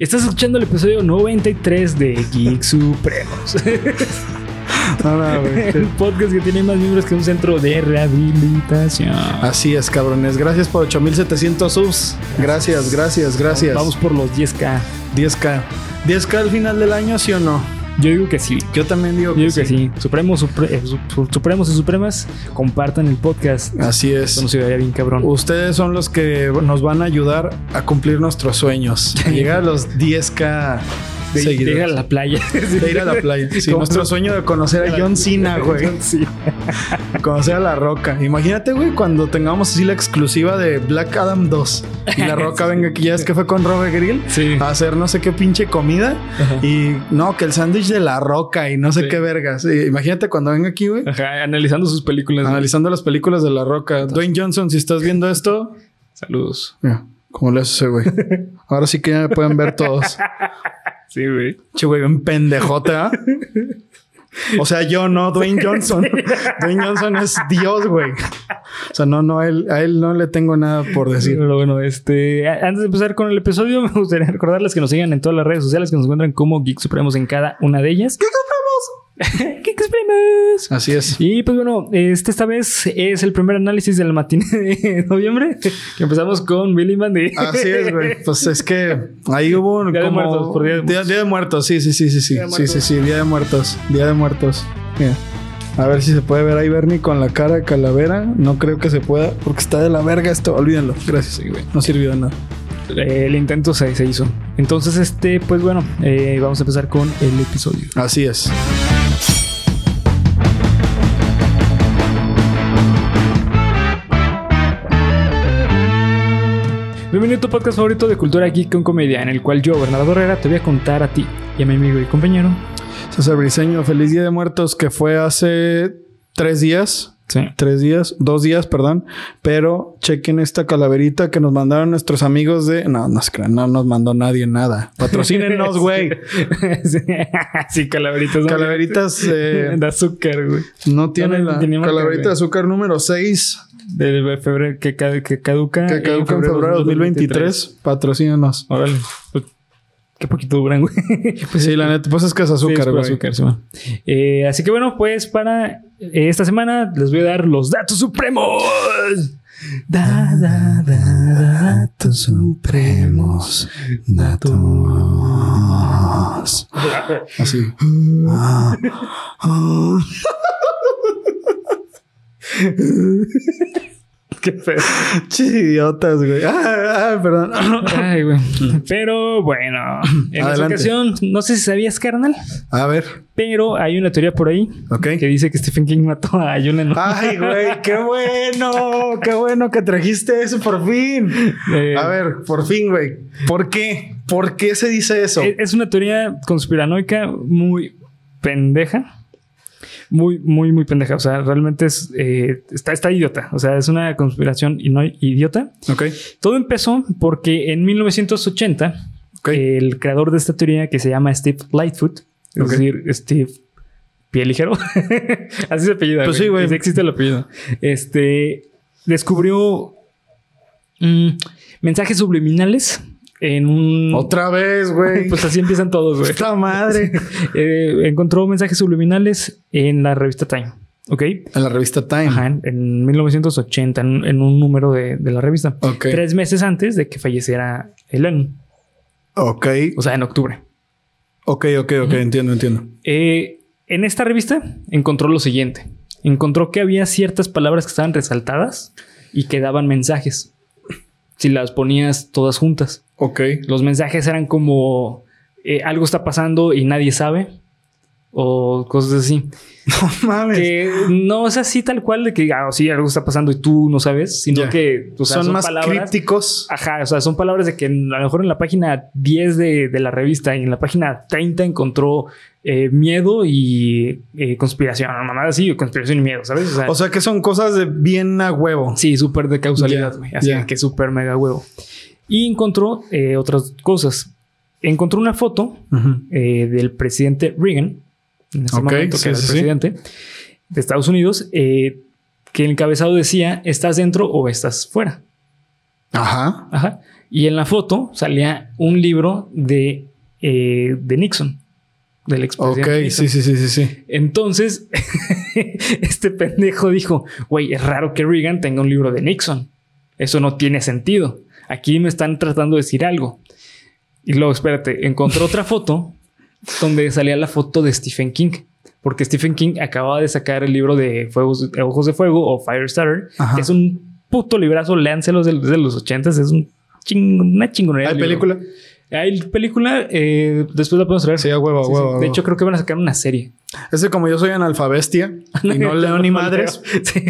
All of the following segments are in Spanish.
Estás escuchando el episodio 93 de Geek Supremos. el podcast que tiene más miembros que un centro de rehabilitación. Así es, cabrones. Gracias por 8700 subs. Gracias, gracias, gracias. Vamos por los 10k. 10k. 10k al final del año, ¿sí o no? Yo digo que sí. Yo también digo, que, sí. Supremos, eh, Supremos y Supremas, compartan el podcast. Así es. Eso nos ayudaría bien cabrón. Ustedes son los que nos van a ayudar a cumplir nuestros sueños. A llegar a los 10k de, ir a la playa. De ir a la playa. Sí, nuestro sueño de conocer a John Cena, güey. conocer a La Roca. Imagínate, güey, cuando tengamos así la exclusiva de Black Adam 2 y La Roca venga aquí, ya es que fue con Robert Grill a hacer no sé qué pinche comida y no, que el sándwich de La Roca y no sé qué vergas. imagínate cuando venga aquí, güey. Ajá, analizando sus películas. Analizando las películas de La Roca. Dwayne Johnson, si estás viendo esto, saludos. ¿Cómo le hace, güey? Ahora sí que ya me pueden ver todos. Sí, güey. Che, güey, un pendejote, ¿ah? O sea, yo no, Dwayne Johnson. Dwayne Johnson es Dios, güey. O sea, no, no, a él, a él no le tengo nada por decir. Pero bueno, este, antes de empezar con el episodio, me gustaría recordarles que nos sigan en todas las redes sociales que nos encuentran como Geek Supremos en cada una de ellas. ¡Geek Supremos! ¿Qué exprimes? Así es. Y pues bueno, este esta vez es el primer análisis del matiné de noviembre. Que empezamos con Billy Mandy. Así es, güey. Pues es que ahí hubo un. Día de muertos, por día de muertos. Día, de muertos, sí, sí, sí, sí. Sí, sí, sí, sí, día de muertos. Día de muertos. Mira. A ver si se puede ver ahí Bernie con la cara de calavera. No creo que se pueda porque está de la verga esto. Olvídenlo. Gracias, güey. No sirvió de nada. El intento se, se hizo. Entonces, este, pues bueno, eh, vamos a empezar con el episodio. Así es. Bienvenido a tu podcast favorito de cultura geek con comedia, en el cual yo, Bernardo Herrera, te voy a contar a ti y a mi amigo y compañero César Briseño. Feliz Día de Muertos que fue hace tres días. Sí. Tres días, dos días, perdón. Pero chequen esta calaverita que nos mandaron nuestros amigos de. No, no no nos mandó nadie nada. Patrocínenos, güey. sí, calaveritas. Calaveritas eh, de azúcar, güey. No tiene la calaverita de azúcar número 6 de febrero que, que caduca. Que caduca en febrero, de 2023. Patrocínanos. Órale. Pues, qué poquito duran, güey. Pues sí, la neta, pues es que es azúcar, güey. azúcar, sí, eh, así que bueno, pues para esta semana les voy a dar los datos supremos. Da, da, da, datos supremos. Datos. Así. Ah, ah. Qué feo. idiotas, güey. Ah, ah, perdón. Ay, güey. Pero bueno, en esta ocasión, no sé si sabías, carnal. A ver. Pero hay una teoría por ahí que dice que Stephen King mató a Julian. Ay, güey, qué bueno. Qué bueno que trajiste eso por fin. Eh, a ver, por fin, güey. ¿Por qué? ¿Por qué se dice eso? Es una teoría conspiranoica muy pendeja muy, muy, muy pendeja. O sea, realmente es, eh, está, está idiota. O sea, es una conspiración y no idiota. Ok. Todo empezó porque en 1980, el creador de esta teoría, que se llama Steve Lightfoot, es decir, Steve Pie Ligero, así se apellida. Pues sí, güey. Existe el apellido. Este descubrió mm, mensajes subliminales en un... Otra vez, güey. pues así empiezan todos, güey. Esta madre. Eh, encontró mensajes subliminales en la revista Time. ¿Ok? En la revista Time. Ajá, en, 1980, en, un número de, la revista. Ok. Tres meses antes de que falleciera Ellen. Ok. O sea, en octubre. Ok, ok, ok. Entiendo, entiendo. Eh, en esta revista encontró lo siguiente. Encontró que había ciertas palabras que estaban resaltadas y que daban mensajes. Si las ponías todas juntas. Ok. Los mensajes eran como eh, algo está pasando y nadie sabe. O cosas así. No mames. Que no es así tal cual de que, ah, sí, algo está pasando y tú no sabes, sino que son, más crípticos. Ajá, o sea, son palabras de que a lo mejor en la página 10 de, la revista y en la página 30 encontró eh, miedo y eh, conspiración, nada así, conspiración y miedo, ¿sabes? O sea, que son cosas de bien a huevo. Sí, súper de causalidad, güey. Así que súper mega huevo. Y encontró eh, otras cosas. Encontró una foto eh, del presidente Reagan, en ese momento que era el presidente de Estados Unidos, eh, que el encabezado decía, ¿estás dentro o estás fuera? Ajá. Ajá. Y en la foto salía un libro de, de Nixon. Del expresidente. Ok, sí, sí, sí, sí, sí. Entonces, este pendejo dijo, güey, es raro que Reagan tenga un libro de Nixon. Eso no tiene sentido. Aquí me están tratando de decir algo. Y luego, espérate, encontró otra foto donde salía la foto de Stephen King. Porque Stephen King acababa de sacar el libro de Fuegos, Ojos de Fuego o Firestarter, que es un puto librazo, léanselos de, de los ochentas, es un una chingonería. ¿Hay película? Hay película, eh, después la podemos traer. Sí, a huevo, huevo, De hecho, creo que van a sacar una serie. Ese como yo soy analfabestia y no leo ni madres. sí,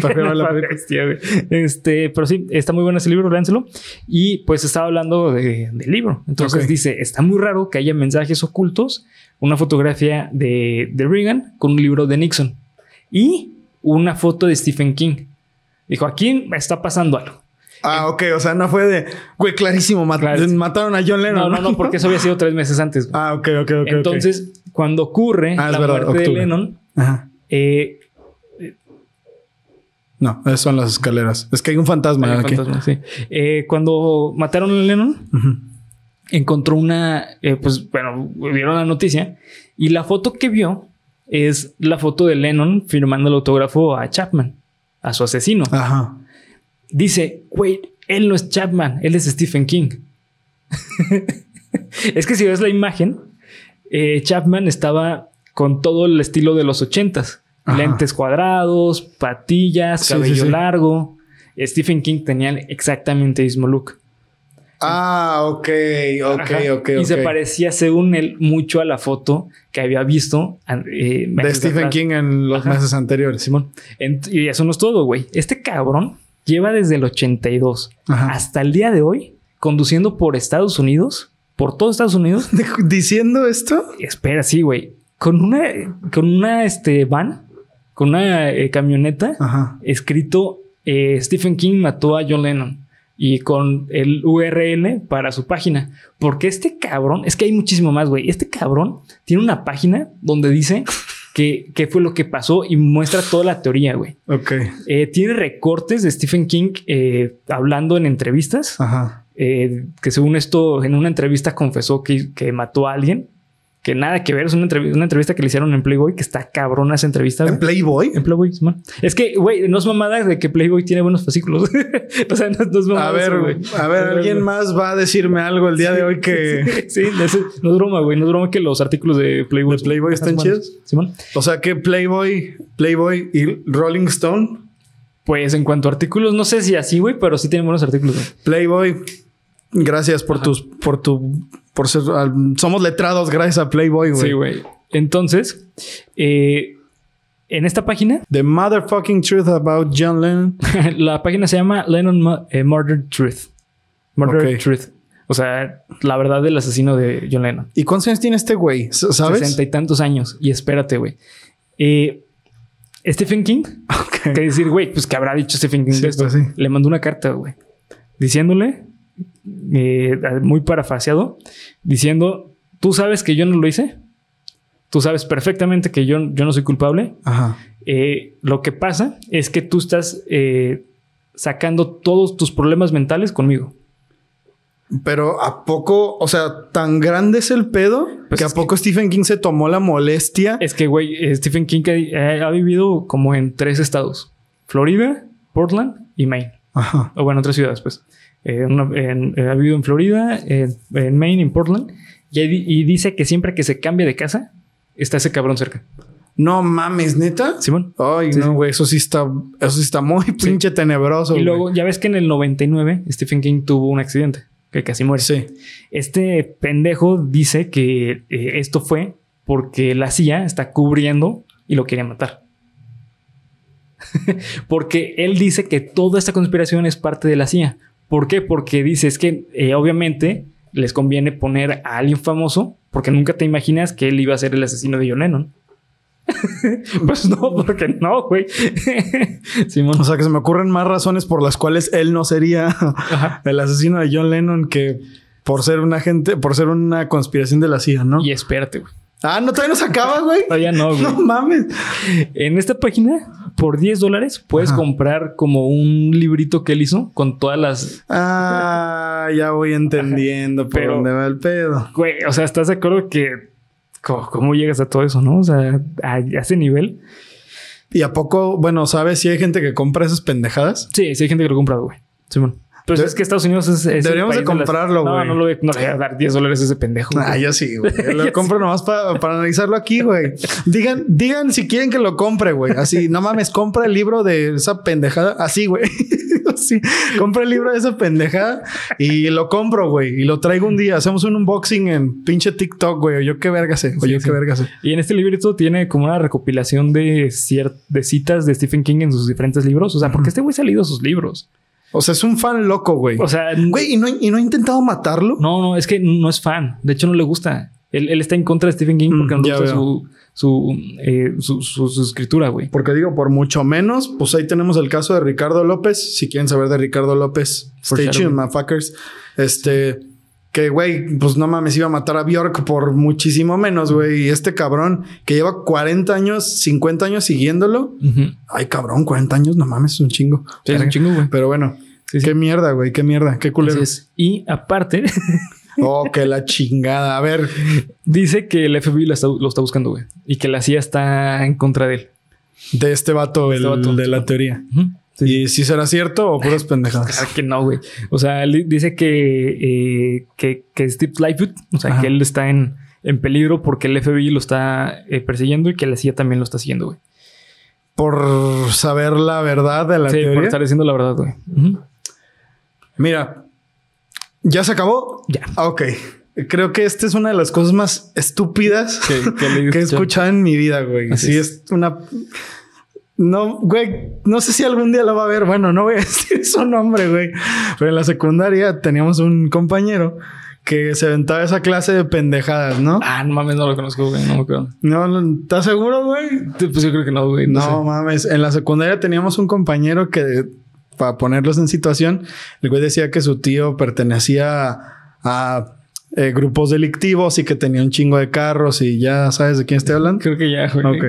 Este, pero sí, está muy bueno ese libro, léanselo. Y pues estaba hablando de, del libro. Entonces dice, está muy raro que haya mensajes ocultos, una fotografía de, de Reagan con un libro de Nixon y una foto de Stephen King. Dijo, aquí está pasando algo. Ah, ok. O sea, no fue de, güey, clarísimo, mataron a John Lennon. No, no, no, porque eso había sido tres meses antes. Ah, ok, ok, ok. Entonces, cuando ocurre ah, la muerte de Lennon, eh, no, esas son las escaleras. Es que hay un fantasma aquí. sí. Eh, cuando mataron a Lennon, encontró una, eh, pues bueno, vieron la noticia y la foto que vio es la foto de Lennon firmando el autógrafo a Chapman, a su asesino. Ajá dice, güey, él no es Chapman, él es Stephen King. es que si ves la imagen, eh, Chapman estaba con todo el estilo de los ochentas. Lentes cuadrados, patillas, cabello largo. Stephen King tenía exactamente el mismo look. Ah, ok, ok, ok. Y se parecía, según él, mucho a la foto que había visto eh, de Stephen King en los meses anteriores. Simón. y eso no es todo, güey. Este cabrón lleva desde el 82 hasta el día de hoy conduciendo por Estados Unidos, por todo Estados Unidos. ¿Diciendo esto? Espera, sí, güey. Con una, con una este, van, con una eh, camioneta, escrito eh, Stephen King mató a John Lennon y con el URL para su página. Porque este cabrón, es que hay muchísimo más, güey. Este cabrón tiene una página donde dice qué, fue lo que pasó y muestra toda la teoría, güey. Ok. Eh, tiene recortes de Stephen King eh, hablando en entrevistas. Ajá. Eh, que según esto, en una entrevista confesó que, que mató a alguien que nada que ver. Es una, entrevista que le hicieron en Playboy, que está cabrona esa entrevista. ¿En Playboy? En Playboy, man. Es que, güey, no es mamada de que Playboy tiene buenos fascículos. o sea, no, es mamada. A ver, güey. A ver, alguien más va a decirme algo el día de hoy que. Sí, no es broma, güey. No es broma que los artículos de Playboy. ¿De Playboy están chidos? Simón. O sea, que Playboy, Playboy y Rolling Stone. Pues en cuanto a artículos, no sé si así, güey, pero sí tienen buenos artículos. Playboy, gracias por tus, por tu por ser, somos letrados gracias a Playboy, güey. Sí, güey. Entonces, eh, en esta página. The Motherfucking Truth About John Lennon. la página se llama Lennon eh, Murdered Truth. Murdered Truth. O sea, la verdad del asesino de John Lennon. ¿Y cuántos años tiene este güey? ¿Sabes? Sesenta y tantos años. Y espérate, güey. Eh, Stephen King. Okay. Que decir, güey, pues que habrá dicho Stephen King de esto. Pues Le mandó una carta, güey. Diciéndole eh, muy parafraseado, diciendo, tú sabes que yo no lo hice, tú sabes perfectamente que yo, yo no soy culpable. Eh, lo que pasa es que tú estás eh, sacando todos tus problemas mentales conmigo. Pero a poco, o sea, tan grande es el pedo pues que a poco Stephen King se tomó la molestia. Es que, güey, Stephen King ha, vivido como en tres estados: Florida, Portland y Maine. O bueno, otras ciudades, pues. Eh, eh, ha vivido en Florida, en Maine, en Portland, y, dice que siempre que se cambia de casa, está ese cabrón cerca. No mames, neta. Simón. Ay, no, güey, eso sí está, eso sí está muy pinche tenebroso. Y luego, ya ves que en el 99 Stephen King tuvo un accidente que casi muere. Sí. Este pendejo dice que eh, esto fue porque la CIA está cubriendo y lo quería matar. porque él dice que toda esta conspiración es parte de la CIA. ¿Por qué? Porque dices que eh, obviamente les conviene poner a alguien famoso porque nunca te imaginas que él iba a ser el asesino de John Lennon. pues no, porque no, güey. O sea que se me ocurren más razones por las cuales él no sería el asesino de John Lennon que por ser un agente, por ser una conspiración de la CIA, ¿no? Y espérate, güey. Ah, no, todavía no se acaba, güey. Todavía no, güey. No mames. En esta página por 10 dólares puedes comprar como un librito que él hizo con todas las. Ah, ya voy entendiendo por Pero, dónde va el pedo. Güey, o sea, ¿estás de acuerdo que cómo, llegas a todo eso, no? O sea, a, ese nivel. ¿Y a poco, bueno, sabes si hay gente que compra esas pendejadas? Sí, sí hay gente que lo compra, güey. Simón. Pero es que Estados Unidos es. Deberíamos de comprarlo, güey. No, no, lo voy, no le voy a dar 10 dólares a ese pendejo. Ah, yo sí, güey. Lo compro nomás para, para analizarlo aquí, güey. Digan, digan si quieren que lo compre, güey. Así, no mames, compra el libro de esa pendejada. Así, güey. Así, compra el libro de esa pendejada y lo compro, güey. Y lo traigo un día. Hacemos un unboxing en pinche TikTok, güey. O yo qué verga sé. O yo qué verga sé. Y en este librito tiene como una recopilación de, de citas de Stephen King en sus diferentes libros. O sea, porque este güey ha salido sus libros. O sea, es un fan loco, güey. O sea, güey, ¿y no, ¿y no ha intentado matarlo? No, no, es que no es fan. De hecho, no le gusta. Él, está en contra de Stephen King porque no mm, gusta eh, su, su, escritura, güey. Porque digo, por mucho menos, pues ahí tenemos el caso de Ricardo López. Si quieren saber de Ricardo López, stay tuned, motherfuckers. Este, que, güey, pues no mames, iba a matar a Bjork por muchísimo menos, güey. Y este cabrón que lleva 40 años, 50 años siguiéndolo. Ay, cabrón, 40 años, no mames, es un chingo. Sí, es un chingo, güey. Pero bueno, qué mierda, güey, qué mierda, qué culero. Y aparte. oh, que la chingada. A ver. Dice que el FBI lo está, buscando, güey. Y que la CIA está en contra de él. De este vato, este el, de la teoría. ¿Y si será cierto o puras pendejadas? Claro que no, güey. O sea, él dice que, eh, que, que, Steve Lightfoot, o sea, que él está en, en, peligro porque el FBI lo está eh, persiguiendo y que la CIA también lo está siguiendo, güey. Por saber la verdad de la sí, por estar diciendo la verdad, güey. Mira, ¿ya se acabó? Ya. Ah, ok. Creo que esta es una de las cosas más estúpidas que, he escuchado en mi vida, güey. Así sí, es una no, güey, no sé si algún día lo va a ver. Bueno, no voy a decir su nombre, güey. Pero en la secundaria teníamos un compañero que se aventaba esa clase de pendejadas, ¿no? Ah, no mames, no lo conozco, güey, no me acuerdo. No, ¿estás seguro, güey? Pues yo creo que no, güey. No, mames, en la secundaria teníamos un compañero que, para ponerlos en situación, el güey decía que su tío pertenecía a eh, grupos delictivos y que tenía un chingo de carros y ya sabes de quién estoy hablando. Creo que ya, güey.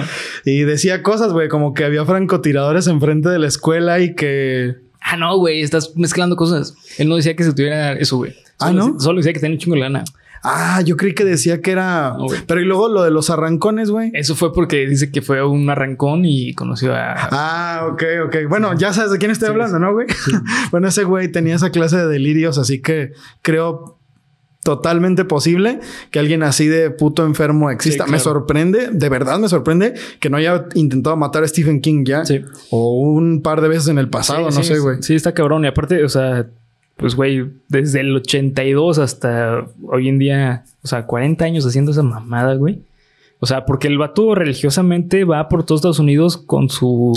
y decía cosas, güey, como que había francotiradores enfrente de la escuela y que... Ah, no, güey, estás mezclando cosas. Él no decía que se tuviera eso, güey. Ah, ¿no? Solo decía que tenía un chingo de lana. Ah, yo creí que decía que era. Pero y luego lo de los arrancones, güey. Eso fue porque dice que fue un arrancón y conoció a. Ah, ok, ok. Bueno, ya sabes de quién estoy hablando, ¿no, güey? bueno, ese güey tenía esa clase de delirios, así que creo totalmente posible que alguien así de puto enfermo exista. Me sorprende, de verdad me sorprende que no haya intentado matar a Stephen King ya. Sí. O un par de veces en el pasado, no sé, güey. Sí, está cabrón. Y aparte, o sea, pues, güey, desde el 82 hasta hoy en día, o sea, 40 años haciendo esa mamada, güey. O sea, porque el vato religiosamente va por todos Estados Unidos con su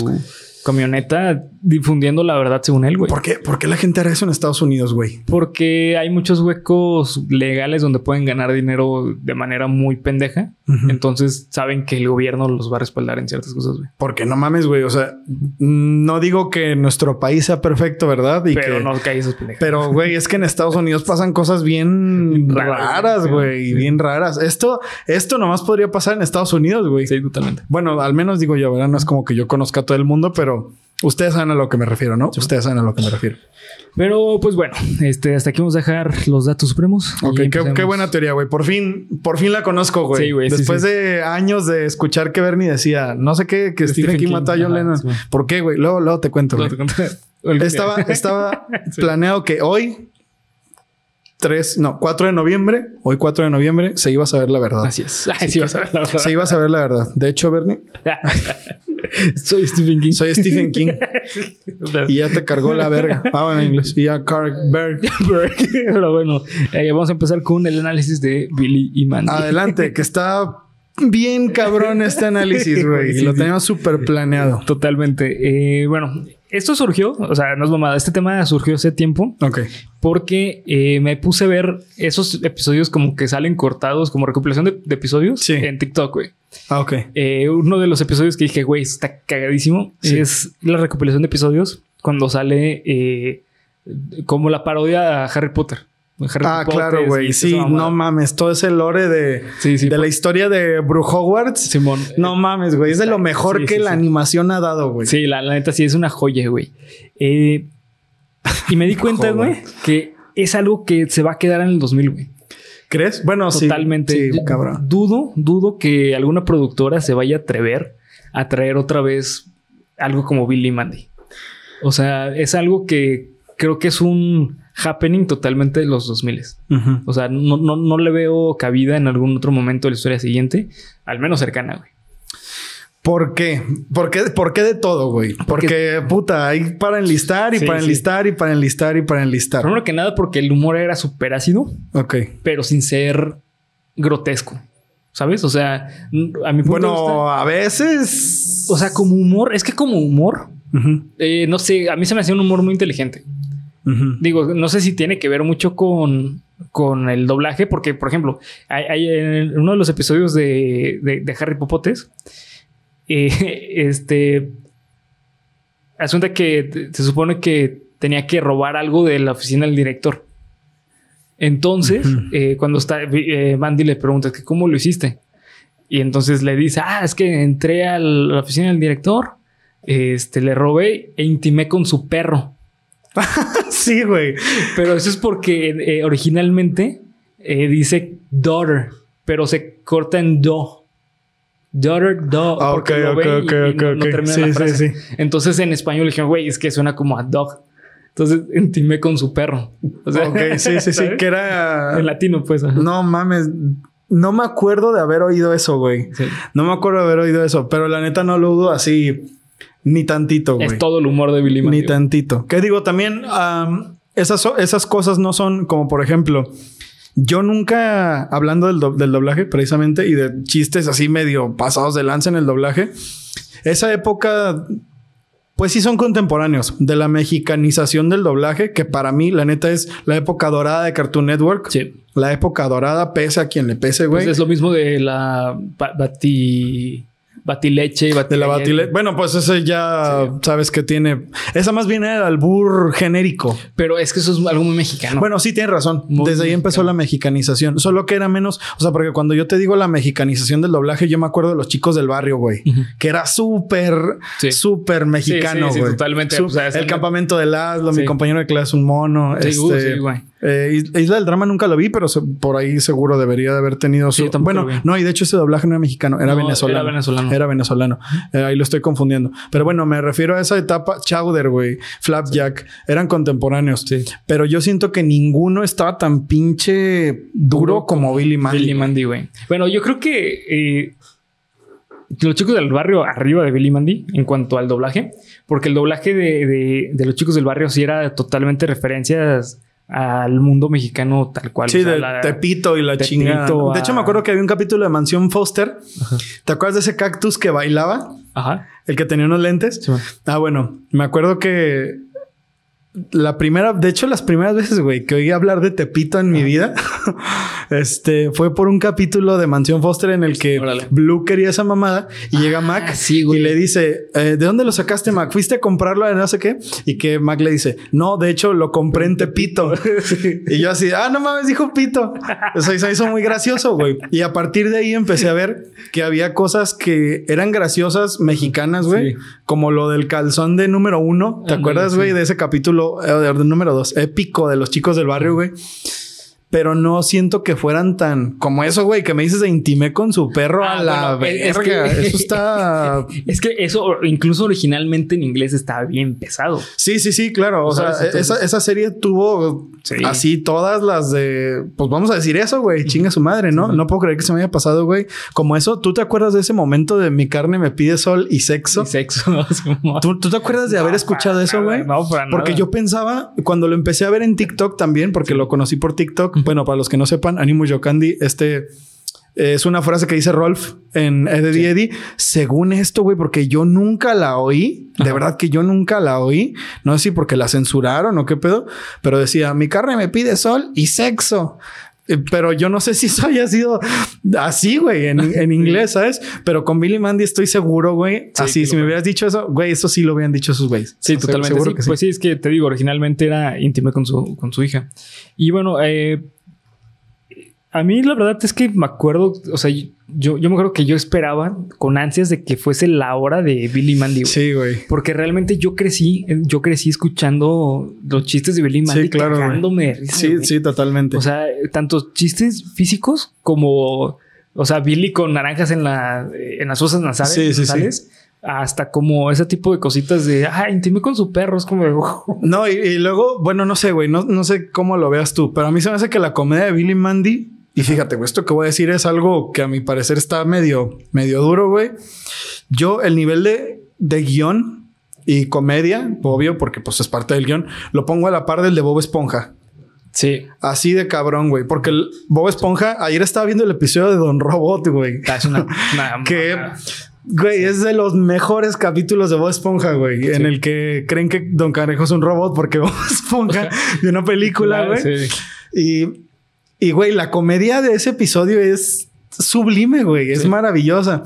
camioneta difundiendo la verdad según él, güey. ¿Por qué? ¿Por qué la gente hará eso en Estados Unidos, güey? Porque hay muchos huecos legales donde pueden ganar dinero de manera muy pendeja. Entonces saben que el gobierno los va a respaldar en ciertas cosas, güey. Porque no mames, güey. O sea, no digo que nuestro país sea perfecto, ¿verdad? pero no cae esos pendejas. Pero, güey, es que en Estados Unidos pasan cosas bien raras, güey. Bien raras. Esto, esto nomás podría pasar en Estados Unidos, güey. Sí, totalmente. Bueno, al menos digo yo, ¿verdad? No es como que yo conozca a todo el mundo, pero ustedes saben a lo que me refiero, ¿no? Ustedes saben a lo que me refiero. Pero pues bueno, este, hasta aquí vamos a dejar los datos supremos. Ok, qué, buena teoría, güey. Por fin, por fin la conozco, güey. Sí, güey. Después de años de escuchar que Bernie decía, no sé qué, que Stephen, King, mató a John Lennon. ¿Por qué, güey? Luego, luego te cuento, güey. Estaba, estaba planeado que hoy 3, no, 4 de noviembre, hoy 4 de noviembre, se iba a saber la verdad. Así es. se iba a saber la verdad. Se iba a saber la verdad. De hecho, Bernie. Soy Stephen King. Soy Stephen King. y ya te cargó la verga. Ah, en inglés. Y ya Berg. Pero bueno, eh, vamos a empezar con el análisis de Billy y Mandy. Adelante, que está bien cabrón este análisis, güey. lo teníamos súper planeado. Totalmente. Eh, bueno, esto surgió, o sea, no es mamada, este tema surgió hace tiempo. Ok. Porque eh, me puse a ver esos episodios como que salen cortados, como recopilación de, episodios en TikTok, güey. Ah, ok. Eh, uno de los episodios que dije, güey, está cagadísimo, es la recopilación de episodios cuando sale eh, como la parodia a Harry Potter. Ah, claro, güey. Sí, no mames. Todo ese lore de, de la historia de Bruce Hogwarts. Simón. No mames, güey. Es de lo mejor que la animación ha dado, güey. Sí, la, neta sí es una joya, güey. Eh, y me di cuenta, güey, que es algo que se va a quedar en el 2000, güey. ¿Crees? Bueno, Totalmente. Sí, cabrón. Dudo, dudo que alguna productora se vaya a atrever a traer otra vez algo como Billy Mandy. O sea, es algo que creo que es un happening totalmente de los 2000. O sea, no, no, no le veo cabida en algún otro momento de la historia siguiente, al menos cercana, güey. ¿Por qué? ¿Por qué, ¿Por qué de todo, güey? Porque, puta, hay para enlistar y para enlistar y para enlistar y para enlistar. Primero que nada, porque el humor era súper ácido. Ok. Pero sin ser grotesco. ¿Sabes? O sea, a mi punto Bueno, a veces. O sea, como humor, es que como humor, eh, no sé, a mí se me hacía un humor muy inteligente. Digo, no sé si tiene que ver mucho con, con el doblaje, porque, por ejemplo, hay, en uno de los episodios de, de Harry Popotes eh, este. Asunta que se supone que tenía que robar algo de la oficina del director. Entonces, eh, cuando está eh, Mandy le pregunta que cómo lo hiciste. Y entonces le dice, ah, es que entré a la oficina del director, este, le robé e intimé con su perro. sí, güey. Pero eso es porque originalmente dice daughter, pero se corta en do. Daughter, dog. Ah, porque lo ve y, no, termina la frase. Entonces en español le dije, güey, es que suena como a dog. Entonces intimé con su perro. O sea, ok, sí, sí, sí, que era... En latino, pues. No mames. No me acuerdo de haber oído eso, güey. No me acuerdo de haber oído eso, pero la neta no lo dudo así ni tantito, güey. Es todo el humor de Billy Ni tantito. Que digo, también esas, esas cosas no son como, por ejemplo, yo nunca, hablando del, doblaje precisamente y de chistes así medio pasados de lanza en el doblaje, esa época, pues sí son contemporáneos de la mexicanización del doblaje, que para mí, la neta, es la época dorada de Cartoon Network. Sí. La época dorada, pese a quien le pese, güey. Pues es lo mismo de la Bati batileche y De la batileche. Bueno, pues ese ya sabes que tiene. Esa más viene del albur genérico. Pero es que eso es algo muy mexicano. Bueno, sí, tienes razón. Desde ahí empezó la mexicanización. Solo que era menos. O sea, porque cuando yo te digo la mexicanización del doblaje, yo me acuerdo de los chicos del barrio, güey. Que era súper, súper mexicano, güey. totalmente. el campamento de Laszlo, mi compañero de clase, un mono. este, güey. Eh, Isla del Drama nunca lo vi, pero por ahí seguro debería de haber tenido su. bueno, no, y de hecho ese doblaje no era mexicano, era venezolano. Era venezolano. Era venezolano. Eh, ahí lo estoy confundiendo. Pero bueno, me refiero a esa etapa. Chowder, güey, Flapjack, eran contemporáneos. Sí. Pero yo siento que ninguno estaba tan pinche duro, como, Billy Mandy. Billy Mandy, güey. Bueno, yo creo que. Eh, los chicos del barrio arriba de Billy Mandy en cuanto al doblaje, porque el doblaje de, de los chicos del barrio sí era totalmente referencias al mundo mexicano tal cual. Sí, de Tepito y la chingada. De hecho, me acuerdo que había un capítulo de Mansión Foster. ¿Te acuerdas de ese cactus que bailaba? Ajá. El que tenía unos lentes. ah, bueno, me acuerdo que la primera, de hecho, las primeras veces, güey, que oí hablar de Tepito en mi vida, este, fue por un capítulo de Mansión Foster en el que Blue quería esa mamada y llega ah, Mac y le dice, eh, ¿de dónde lo sacaste, Mac? ¿Fuiste a comprarlo de no sé qué? Y que Mac le dice, no, de hecho, lo compré en Tepito. Y yo así, ah, no mames, dijo Pito. Eso hizo muy gracioso, güey. Y a partir de ahí empecé a ver que había cosas que eran graciosas mexicanas, güey, como lo del calzón de número uno. ¿Te acuerdas, güey, de ese capítulo? eh, número dos, épico de los chicos del barrio, güey pero no siento que fueran tan como eso, güey, que me dices de intimé con su perro a ah, la verga. eso está. es que eso incluso originalmente en inglés estaba bien pesado. Sí, sí, sí, claro. O, sea, esa, serie tuvo así todas las de. Pues vamos a decir eso, güey. Chinga su madre, ¿no? No puedo creer que se me haya pasado, güey. Como eso, ¿tú te acuerdas de ese momento de mi carne me pide sol y sexo? Y sexo. ¿Tú, te acuerdas de haber escuchado eso, güey? No, para Porque yo pensaba, cuando lo empecé a ver en TikTok también, porque lo conocí por TikTok bueno, para los que no sepan, Animo Yokandi, este es una frase que dice Rolf en Eddie Eddie. Según esto, güey, porque yo nunca la oí. De verdad que yo nunca la oí. No sé si porque la censuraron o qué pedo, pero decía: Mi carne me pide sol y sexo. Eh, pero yo no sé si eso haya sido así, güey, en, en inglés, ¿sabes? Pero con Billy Mandy estoy seguro, güey. así, si me hubieras dicho eso, güey, eso sí lo habían dicho sus güeyes. Sí, totalmente. Pues sí, es que te digo, originalmente era íntimo con su, con su hija. Y bueno, eh, a mí la verdad es que me acuerdo, o sea, yo, yo me acuerdo que yo esperaba con ansias de que fuese la hora de Billy Mandy. Sí, güey. Porque realmente yo crecí, yo crecí escuchando los chistes de Billy Mandy. Sí, claro. sí, sí, totalmente. O sea, tantos chistes físicos como, o sea, Billy con naranjas en, la, en las fosas nasales. Sí, sí, sí hasta como ese tipo de cositas de, ah, intimé con su perro, es como... no, y, y, luego, bueno, no sé, güey, no, no sé cómo lo veas tú, pero a mí se me hace que la comedia de Billy Mandy y fíjate, güey, esto que voy a decir es algo que a mi parecer está medio, medio duro, güey. Yo, el nivel de, de guion y comedia, obvio, porque pues es parte del guion, lo pongo a la par del de Bob Esponja. Sí. Así de cabrón, güey. Porque el Bob Esponja, ayer estaba viendo el episodio de Don Robot, güey. Ah, es una, que, güey, es de los mejores capítulos de Bob Esponja, güey. En el que creen que Don Canejo es un robot porque Bob Esponja de una película, güey. Sí. Y y, güey, la comedia de ese episodio es sublime, güey. Es maravillosa.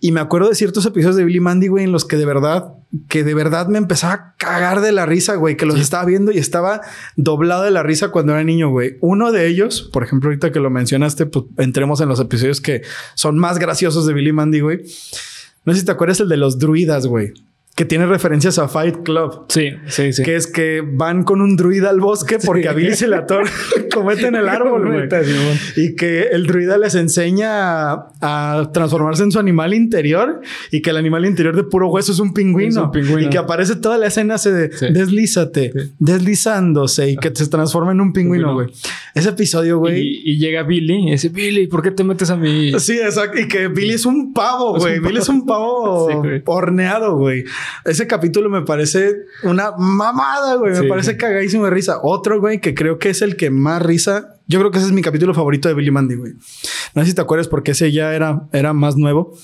Y me acuerdo de ciertos episodios de Billy Mandy, güey, en los que de verdad, que de verdad me empezaba a cagar de la risa, güey, que los estaba viendo y estaba doblado de la risa cuando era niño, güey. Uno de ellos, por ejemplo, ahorita que lo mencionaste, pues entremos en los episodios que son más graciosos de Billy Mandy, güey. No sé si te acuerdas el de los druidas, güey que tiene referencias a Fight Club. Sí, sí, sí. Que es que van con un druida al bosque porque a Billy se le comete en el árbol, güey. y que el druida les enseña a, transformarse en su animal interior y que el animal interior de puro hueso es un pingüino. Y que aparece toda la escena se de deslízate, deslizándose y que se transforma en un pingüino, güey. Ese episodio, güey. Y, llega Billy y dice, Billy, ¿por qué te metes a mí? Sí, exacto. Y que Billy es un pavo, güey. Billy es un pavo horneado, güey. Ese capítulo me parece una mamada, güey. Me parece cagadísimo de risa. Otro, güey, que creo que es el que más risa. Yo creo que ese es mi capítulo favorito de Billy Mandy, güey. No sé si te acuerdas porque ese ya era, era más nuevo.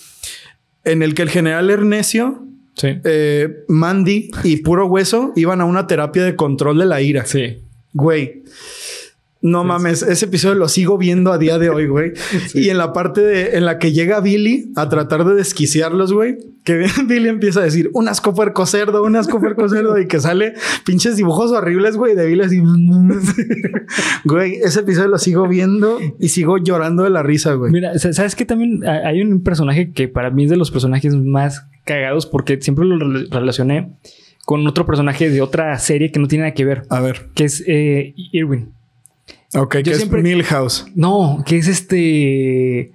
En el que el general Ernesio, eh, Mandy y Puro Hueso iban a una terapia de control de la ira. Sí. Güey. No mames, ese episodio lo sigo viendo a día de hoy, güey. Y en la parte de, en la que llega Billy a tratar de desquiciarlos, güey, que Billy empieza a decir un asco puerco cerdo, un asco puerco cerdo y que sale pinches dibujos horribles, güey, de Billy así. güey, ese episodio lo sigo viendo y sigo llorando de la risa, güey. Mira, sabes que también hay un personaje que para mí es de los personajes más cagados porque siempre lo relacioné con otro personaje de otra serie que no tiene nada que ver. A ver. Que es eh, Irwin. Ok, que es Milhouse. No, que es este.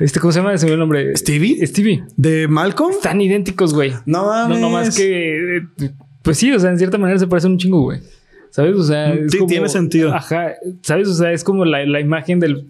Este, ¿cómo se llama? Se me el nombre. ¿Stevie? Stevie. ¿De Malcolm? Están idénticos, güey. No mames. No, no más que. Pues sí, o sea, en cierta manera se parecen un chingo, güey. ¿Sabes? O sea, es sí, tiene sentido. Ajá. ¿Sabes? O sea, es como la, la imagen del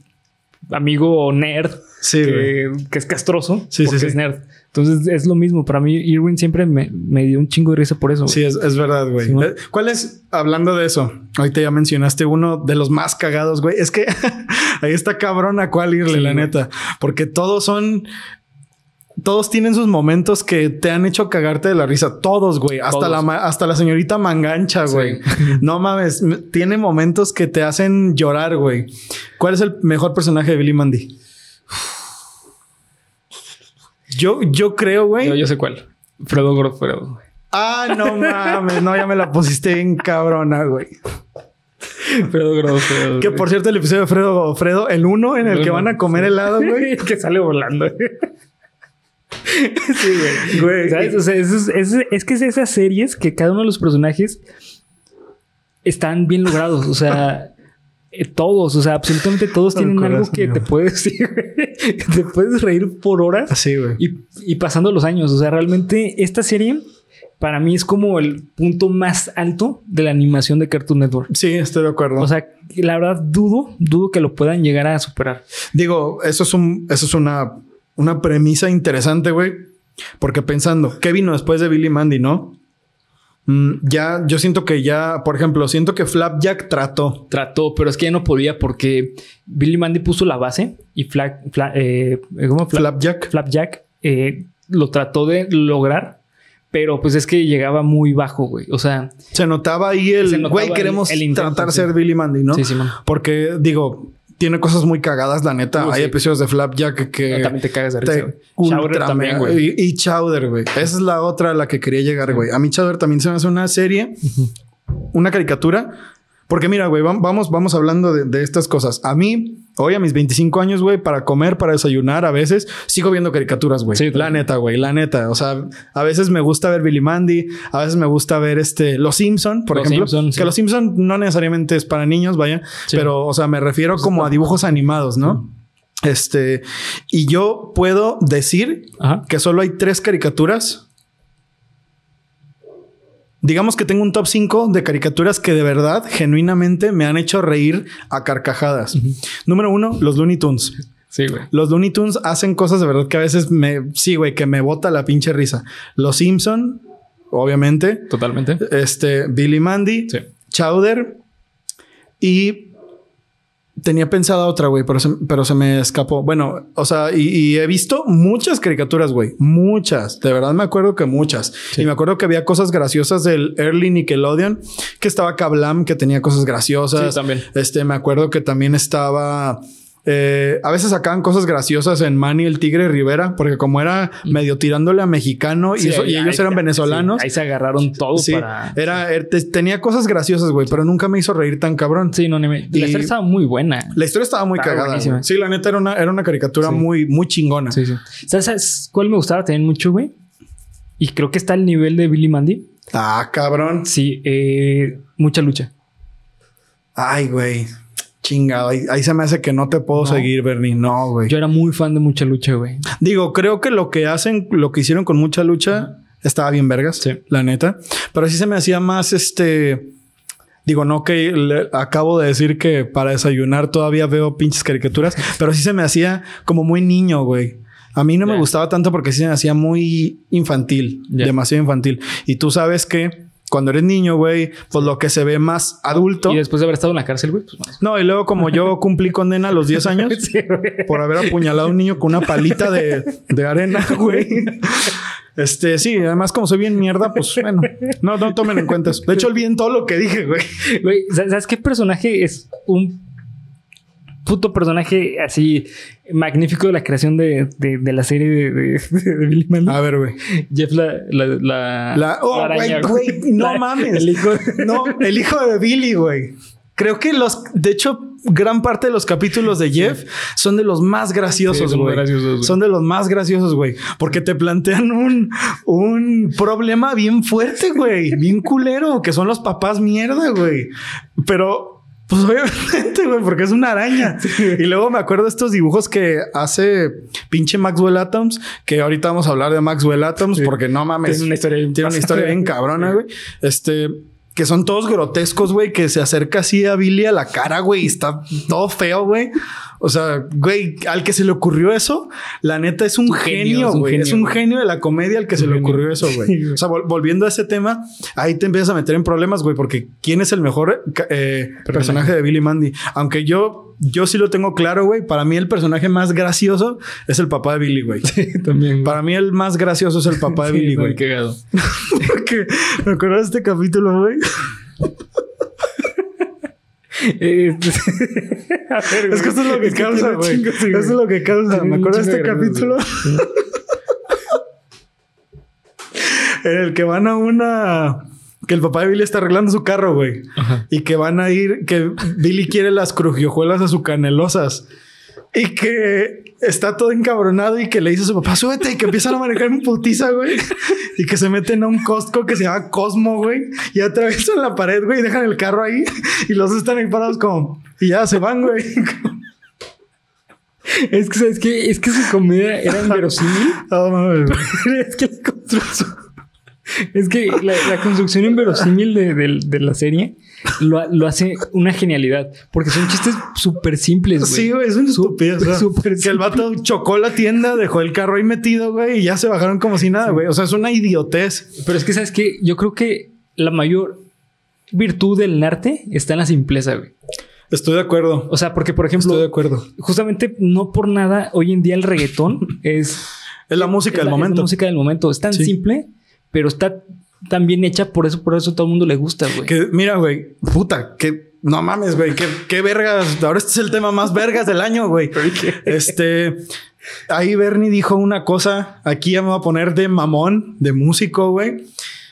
amigo nerd. Sí, que, que, es castroso. Sí, porque sí, es nerd. Entonces es lo mismo. Para mí, Irwin siempre me, me dio un chingo de risa por eso. Sí, es, es verdad, güey. Eh, ¿Cuál es, hablando de eso? Ahorita ya mencionaste uno de los más cagados, güey. Es que ahí está cabrón a cuál irle, la neta. Porque todos son todos tienen sus momentos que te han hecho cagarte de la risa. Todos, güey. Hasta la, hasta la señorita Mangancha, güey. No mames. Tiene momentos que te hacen llorar, güey. ¿Cuál es el mejor personaje de Billy Mandy? Yo, yo creo, güey. Yo, yo sé cuál. Fredo Godofredo. Ah, no mames. No, ya me la pusiste en cabrona, güey. Fredo Godofredo. Que por cierto, el episodio de Fredo Godofredo, el uno en el, que van a comer helado, güey. que sale volando. sí, güey. ¿Sabes? O sea, es, es, es, que es esas series que cada uno de los personajes están bien logrados. O sea, eh, todos, o sea, absolutamente todos tienen algo que te puedes, te puedes reír por horas. Así, güey. Y, y, pasando los años. O sea, realmente esta serie para mí es como el punto más alto de la animación de Cartoon Network. Sí, estoy de acuerdo. O sea, la verdad dudo, dudo que lo puedan llegar a superar. Digo, eso es un, eso es una, una premisa interesante, güey. Porque pensando, ¿qué vino después de Billy Mandy, no? Mm, ya, yo siento que ya, por ejemplo, siento que Flapjack trató. Trató, pero es que ya no podía porque Billy Mandy puso la base y eh, Flapjack, Flapjack eh, lo trató de lograr, Pero pues es que llegaba muy bajo, güey. O sea. Se notaba ahí el. Güey, queremos el, tratar de ser Billy Mandy, ¿no? Sí, sí, man. Porque, digo, tiene cosas muy cagadas, la neta. Uh, Hay episodios de Flapjack que. también te cagas de risa. Chowder también, güey. Y, Chowder, güey. Esa es la otra a la que quería llegar, güey. A mí Chowder también se me hace una serie, una caricatura porque mira, güey, vamos, vamos hablando de, estas cosas. A mí, hoy a mis 25 años, güey, para comer, para desayunar, a veces sigo viendo caricaturas, güey. Sí, la neta, güey, la neta. O sea, a veces me gusta ver Billy Mandy, a veces me gusta ver este Los Simpson, por ejemplo. que Los Simpson no necesariamente es para niños, vaya, pero, o sea, me refiero pues como a dibujos animados, ¿no? Este, y yo puedo decir que solo hay tres caricaturas Digamos que tengo un top 5 de caricaturas que de verdad, genuinamente, me han hecho reír a carcajadas. Número uno, los Looney Tunes. Sí, güey. Los Looney Tunes hacen cosas de verdad que a veces me... Sí, güey, que me bota la pinche risa. Los Simpson, obviamente. Totalmente. Este, Billy Mandy. Sí. Chowder. Y Tenía pensada otra, güey, pero se, pero se me escapó. Bueno, o sea, y, he visto muchas caricaturas, güey. Muchas. De verdad me acuerdo que muchas. Y me acuerdo que había cosas graciosas del early Nickelodeon, que estaba Kablam, que tenía cosas graciosas. Sí, también. Este, me acuerdo que también estaba eh, a veces sacaban cosas graciosas en Manny el Tigre Rivera, porque como era medio tirándole a mexicano y, ellos eran venezolanos. ahí se agarraron todo para. Era, er, tenía cosas graciosas, güey, pero nunca me hizo reír tan cabrón. Sí, no, ni me... La historia estaba muy buena. La historia estaba muy cagada. Sí, la neta era una, era una caricatura muy, muy chingona. Sí, sí. ¿Sabes cuál me gustaba también mucho, güey? Y creo que está al nivel de Billy Mandy. Ah, cabrón. Sí, eh, mucha lucha. Ay, güey. Chingado, ahí, se me hace que no te puedo seguir, Bernie. No, güey. Yo era muy fan de mucha lucha, güey. Digo, creo que lo que hacen, lo que hicieron con mucha lucha, estaba bien vergas, sí. la neta. Pero sí se me hacía más este. Digo, no que le, acabo de decir que para desayunar todavía veo pinches caricaturas, pero sí se me hacía como muy niño, güey. A mí no me gustaba tanto porque sí se me hacía muy infantil, demasiado infantil. Y tú sabes que cuando eres niño, güey, pues lo que se ve más adulto. Y después de haber estado en la cárcel, güey, pues más. No, y luego como yo cumplí condena a los 10 años por haber apuñalado a un niño con una palita de, de arena, güey. Este, sí, además como soy bien mierda, pues bueno, no, no tomen en cuenta eso. De hecho, olviden todo lo que dije, güey. Güey, ¿sabes qué personaje es un puto personaje así magnífico de la creación de, de, la serie de, de, Billy Mandy. A ver, güey. Jeff la... La... La... oh, güey, güey. No mames. El hijo... no, el hijo de Billy, güey. Creo que los... De hecho, gran parte de los capítulos de Jeff son de los más graciosos, güey. son de los más graciosos, güey. Porque te plantean un, un problema bien fuerte, güey. Bien culero. Que son los papás mierda, güey. Pero pues obviamente, güey, porque es una araña. Y luego me acuerdo de estos dibujos que hace pinche Maxwell Atoms, que ahorita vamos a hablar de Maxwell Atoms, porque no mames. Tiene una historia, tiene una historia bien cabrona, güey. Este, que son todos grotescos, güey, que se acerca así a Billy a la cara, güey, y está todo feo, güey. O sea, güey, al que se le ocurrió eso, la neta es un, genio, güey. Es, un genio de la comedia al que se le ocurrió eso, güey. o sea, volviendo a ese tema, ahí te empiezas a meter en problemas, güey, porque ¿quién es el mejor eh, personaje de Billy Mandy? Aunque yo, yo sí lo tengo claro, güey. Para mí el personaje más gracioso es el papá de Billy, güey. Sí, también. Para mí el más gracioso es el papá de Billy, güey. porque me acuerdo de este capítulo, güey. Eh, es que eso es lo que causa, güey. Eso es lo que causa. Me acuerdo de este capítulo. en el que van a una. Que el papá de Billy está arreglando su carro, güey. Y que van a ir. Que Billy quiere las crujiojuelas a su canelosas. Y que está todo encabronado y que le dice a su papá, súbete y que empiezan a manejar en putiza, güey. Y que se meten a un Costco que se llama Cosmo, güey. Y atraviesan la pared, güey, y dejan el carro ahí. Y los están ahí parados como... Y ya se van, güey. Es que, ¿sabes qué? Es que su comedia era inverosímil. Oh, es que la construcción... Es que la, construcción inverosímil de, de la serie lo, hace una genialidad. Porque son chistes súper simples, güey. Sí, güey, es una estupidez. que el vato chocó la tienda, dejó el carro ahí metido, güey, y ya se bajaron como si nada, güey. O sea, es una idiotez. Pero es que, ¿sabes qué? Yo creo que la mayor virtud del arte está en la simpleza, güey. Estoy de acuerdo. O sea, porque, por ejemplo, Estoy de acuerdo. Justamente no por nada hoy en día el reggaetón es. Es la música del momento. Es la música del momento. Es tan simple pero está tan bien hecha, por eso, por eso todo el mundo le gusta, güey. Que, mira, güey, puta, que no mames, güey, qué, qué vergas. Ahora este es el tema más vergas del año, güey. Este, ahí Bernie dijo una cosa, aquí ya me voy a poner de mamón, de músico, güey.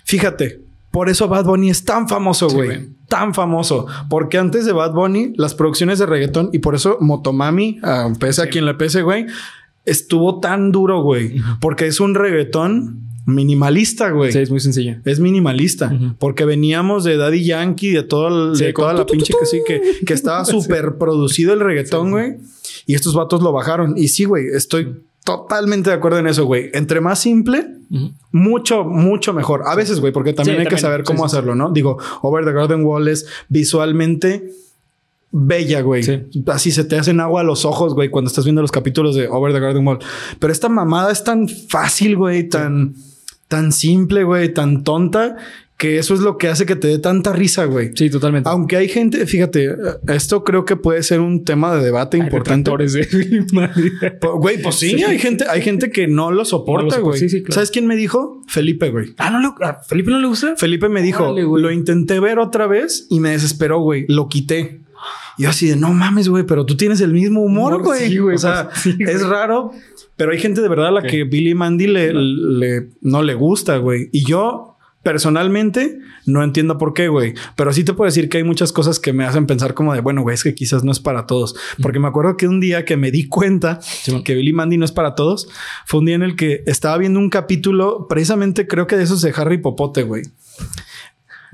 Fíjate, por eso Bad Bunny es tan famoso, güey. tan famoso. Porque antes de Bad Bunny, las producciones de reggaetón, y por eso Motomami, uh, pese a quien le pese, güey, estuvo tan duro, güey. Porque es un reggaetón minimalista, güey. Sí, es muy sencillo. Es minimalista. Porque veníamos de Daddy Yankee, de, todo de toda la pinche que sí, que, que estaba súper producido el reggaetón, güey. Y estos vatos lo bajaron. Y sí, güey, estoy totalmente de acuerdo en eso, güey. Entre más simple, mucho, mucho mejor. A veces, güey, porque también hay que saber cómo hacerlo, ¿no? Digo, Over the Garden Wall es visualmente bella, güey. Así se te hacen agua a los ojos, güey, cuando estás viendo los capítulos de Over the Garden Wall. Pero esta mamada es tan fácil, güey, tan tan simple, güey, tan tonta, que eso es lo que hace que te dé tanta risa, güey. Sí, totalmente. Aunque hay gente, fíjate, esto creo que puede ser un tema de debate importante. De güey, pues sí, hay gente, hay gente que no lo soporta, güey. ¿Sabes quién me dijo? Felipe, güey. Ah, no le, Felipe no le gusta. Felipe me dijo, lo intenté ver otra vez y me desesperó, güey. Lo quité. Y yo así de no mames, güey, pero tú tienes el mismo humor, güey. Sí, o sea, pues, es raro, pero hay gente de verdad a la que Billy Mandy le, le, no le gusta, güey. Y yo personalmente no entiendo por qué, güey. Pero sí te puedo decir que hay muchas cosas que me hacen pensar como de, bueno, güey, es que quizás no es para todos. Porque me acuerdo que un día que me di cuenta que Billy Mandy no es para todos, fue un día en el que estaba viendo un capítulo, precisamente creo que de esos de Harry Popote, güey.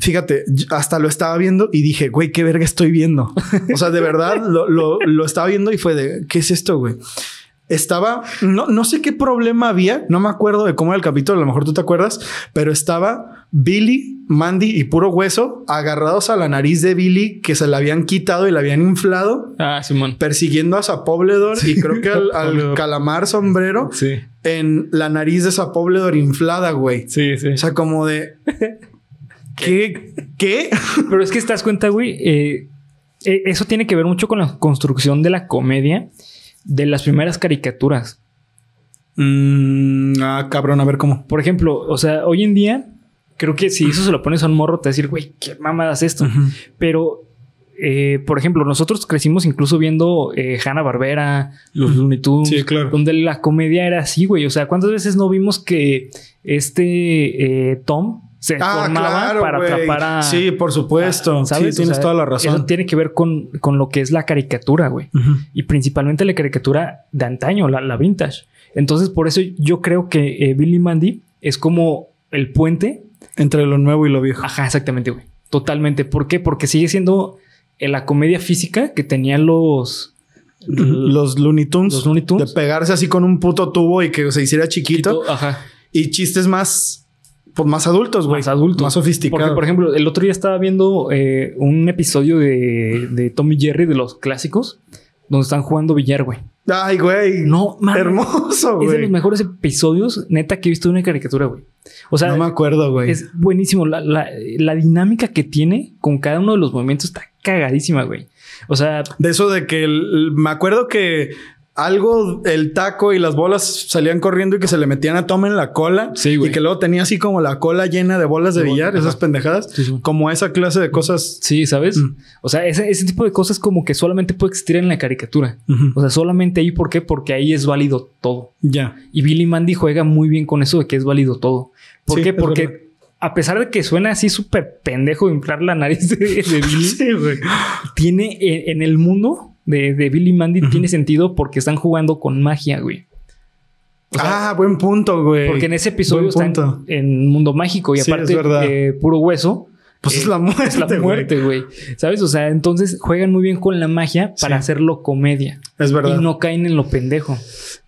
Fíjate, hasta lo estaba viendo y dije, güey, qué verga estoy viendo. O sea, de verdad lo, lo, lo estaba viendo y fue de, ¿qué es esto, güey? estaba, no, no sé qué problema había, no me acuerdo de cómo era el capítulo, a lo mejor tú te acuerdas, pero estaba Billy, Mandy y puro hueso agarrados a la nariz de Billy que se la habían quitado y la habían inflado. Ah, Simón. Persiguiendo a Sapobledor y creo que al, calamar sombrero sí. en la nariz de Sapobledor inflada, güey. Sí, sí. O sea, como de... ¿Qué? ¿Qué? Pero es que estás cuenta, güey, eh, eh, eso tiene que ver mucho con la construcción de la comedia de las primeras caricaturas. Mm, ah, cabrón, a ver cómo. Por ejemplo, o sea, hoy en día, creo que si eso se lo pones a un morro, te va a decir, güey, qué mamadas esto. Pero, eh, por ejemplo, nosotros crecimos incluso viendo eh, Hanna Barbera, los Looney Tunes, sí, claro. donde la comedia era así, güey. O sea, ¿cuántas veces no vimos que este eh, Tom se ah, formaba para atrapar a. Sí, por supuesto. ¿sabes? Sí, tienes toda la razón. Eso tiene que ver con, con lo que es la caricatura, güey. Y principalmente la caricatura de antaño, la, vintage. Entonces, por eso yo creo que eh, Billy Mandy es como el puente entre lo nuevo y lo viejo. Ajá, exactamente, güey. Totalmente. ¿Por qué? Porque sigue siendo eh, la comedia física que tenían los. Los Looney Tunes. Los Looney Tunes. De pegarse así con un puto tubo y que se hiciera chiquito. chiquito ajá. Y chistes más pues más adultos, güey. Más adultos. Más sofisticados. Porque, por ejemplo, el otro día estaba viendo eh, un episodio de, de Tommy Jerry de los clásicos, donde están jugando billar, güey. Ay, güey. No, man, Hermoso, güey. Es de los mejores episodios, neta, que he visto de una caricatura, güey. O sea, no me acuerdo, güey. Es buenísimo. La, la, la, dinámica que tiene con cada uno de los movimientos está cagadísima, güey. O sea, de eso de que me acuerdo que algo, el taco y las bolas salían corriendo y que se le metían a Tom en la cola. Sí, güey. Y que luego tenía así como la cola llena de bolas de, billar, esas pendejadas. Como esa clase de cosas. Sí, ¿sabes? Mm. O sea, ese, ese, tipo de cosas como que solamente puede existir en la caricatura. O sea, solamente ahí, ¿por qué? Porque ahí es válido todo. Ya. Y Billy Mandy juega muy bien con eso de que es válido todo. ¿Por qué? Porque a pesar de que suena así súper pendejo inflar la nariz de, Billy, sí, tiene en el mundo de, de Billy Mandy tiene sentido porque están jugando con magia, güey. ah, buen punto, güey. Porque en ese episodio están en mundo mágico y aparte eh, puro hueso. Pues es la muerte. Es la muerte, güey. ¿Sabes? O sea, entonces juegan muy bien con la magia para hacerlo comedia. Es verdad. Y no caen en lo pendejo.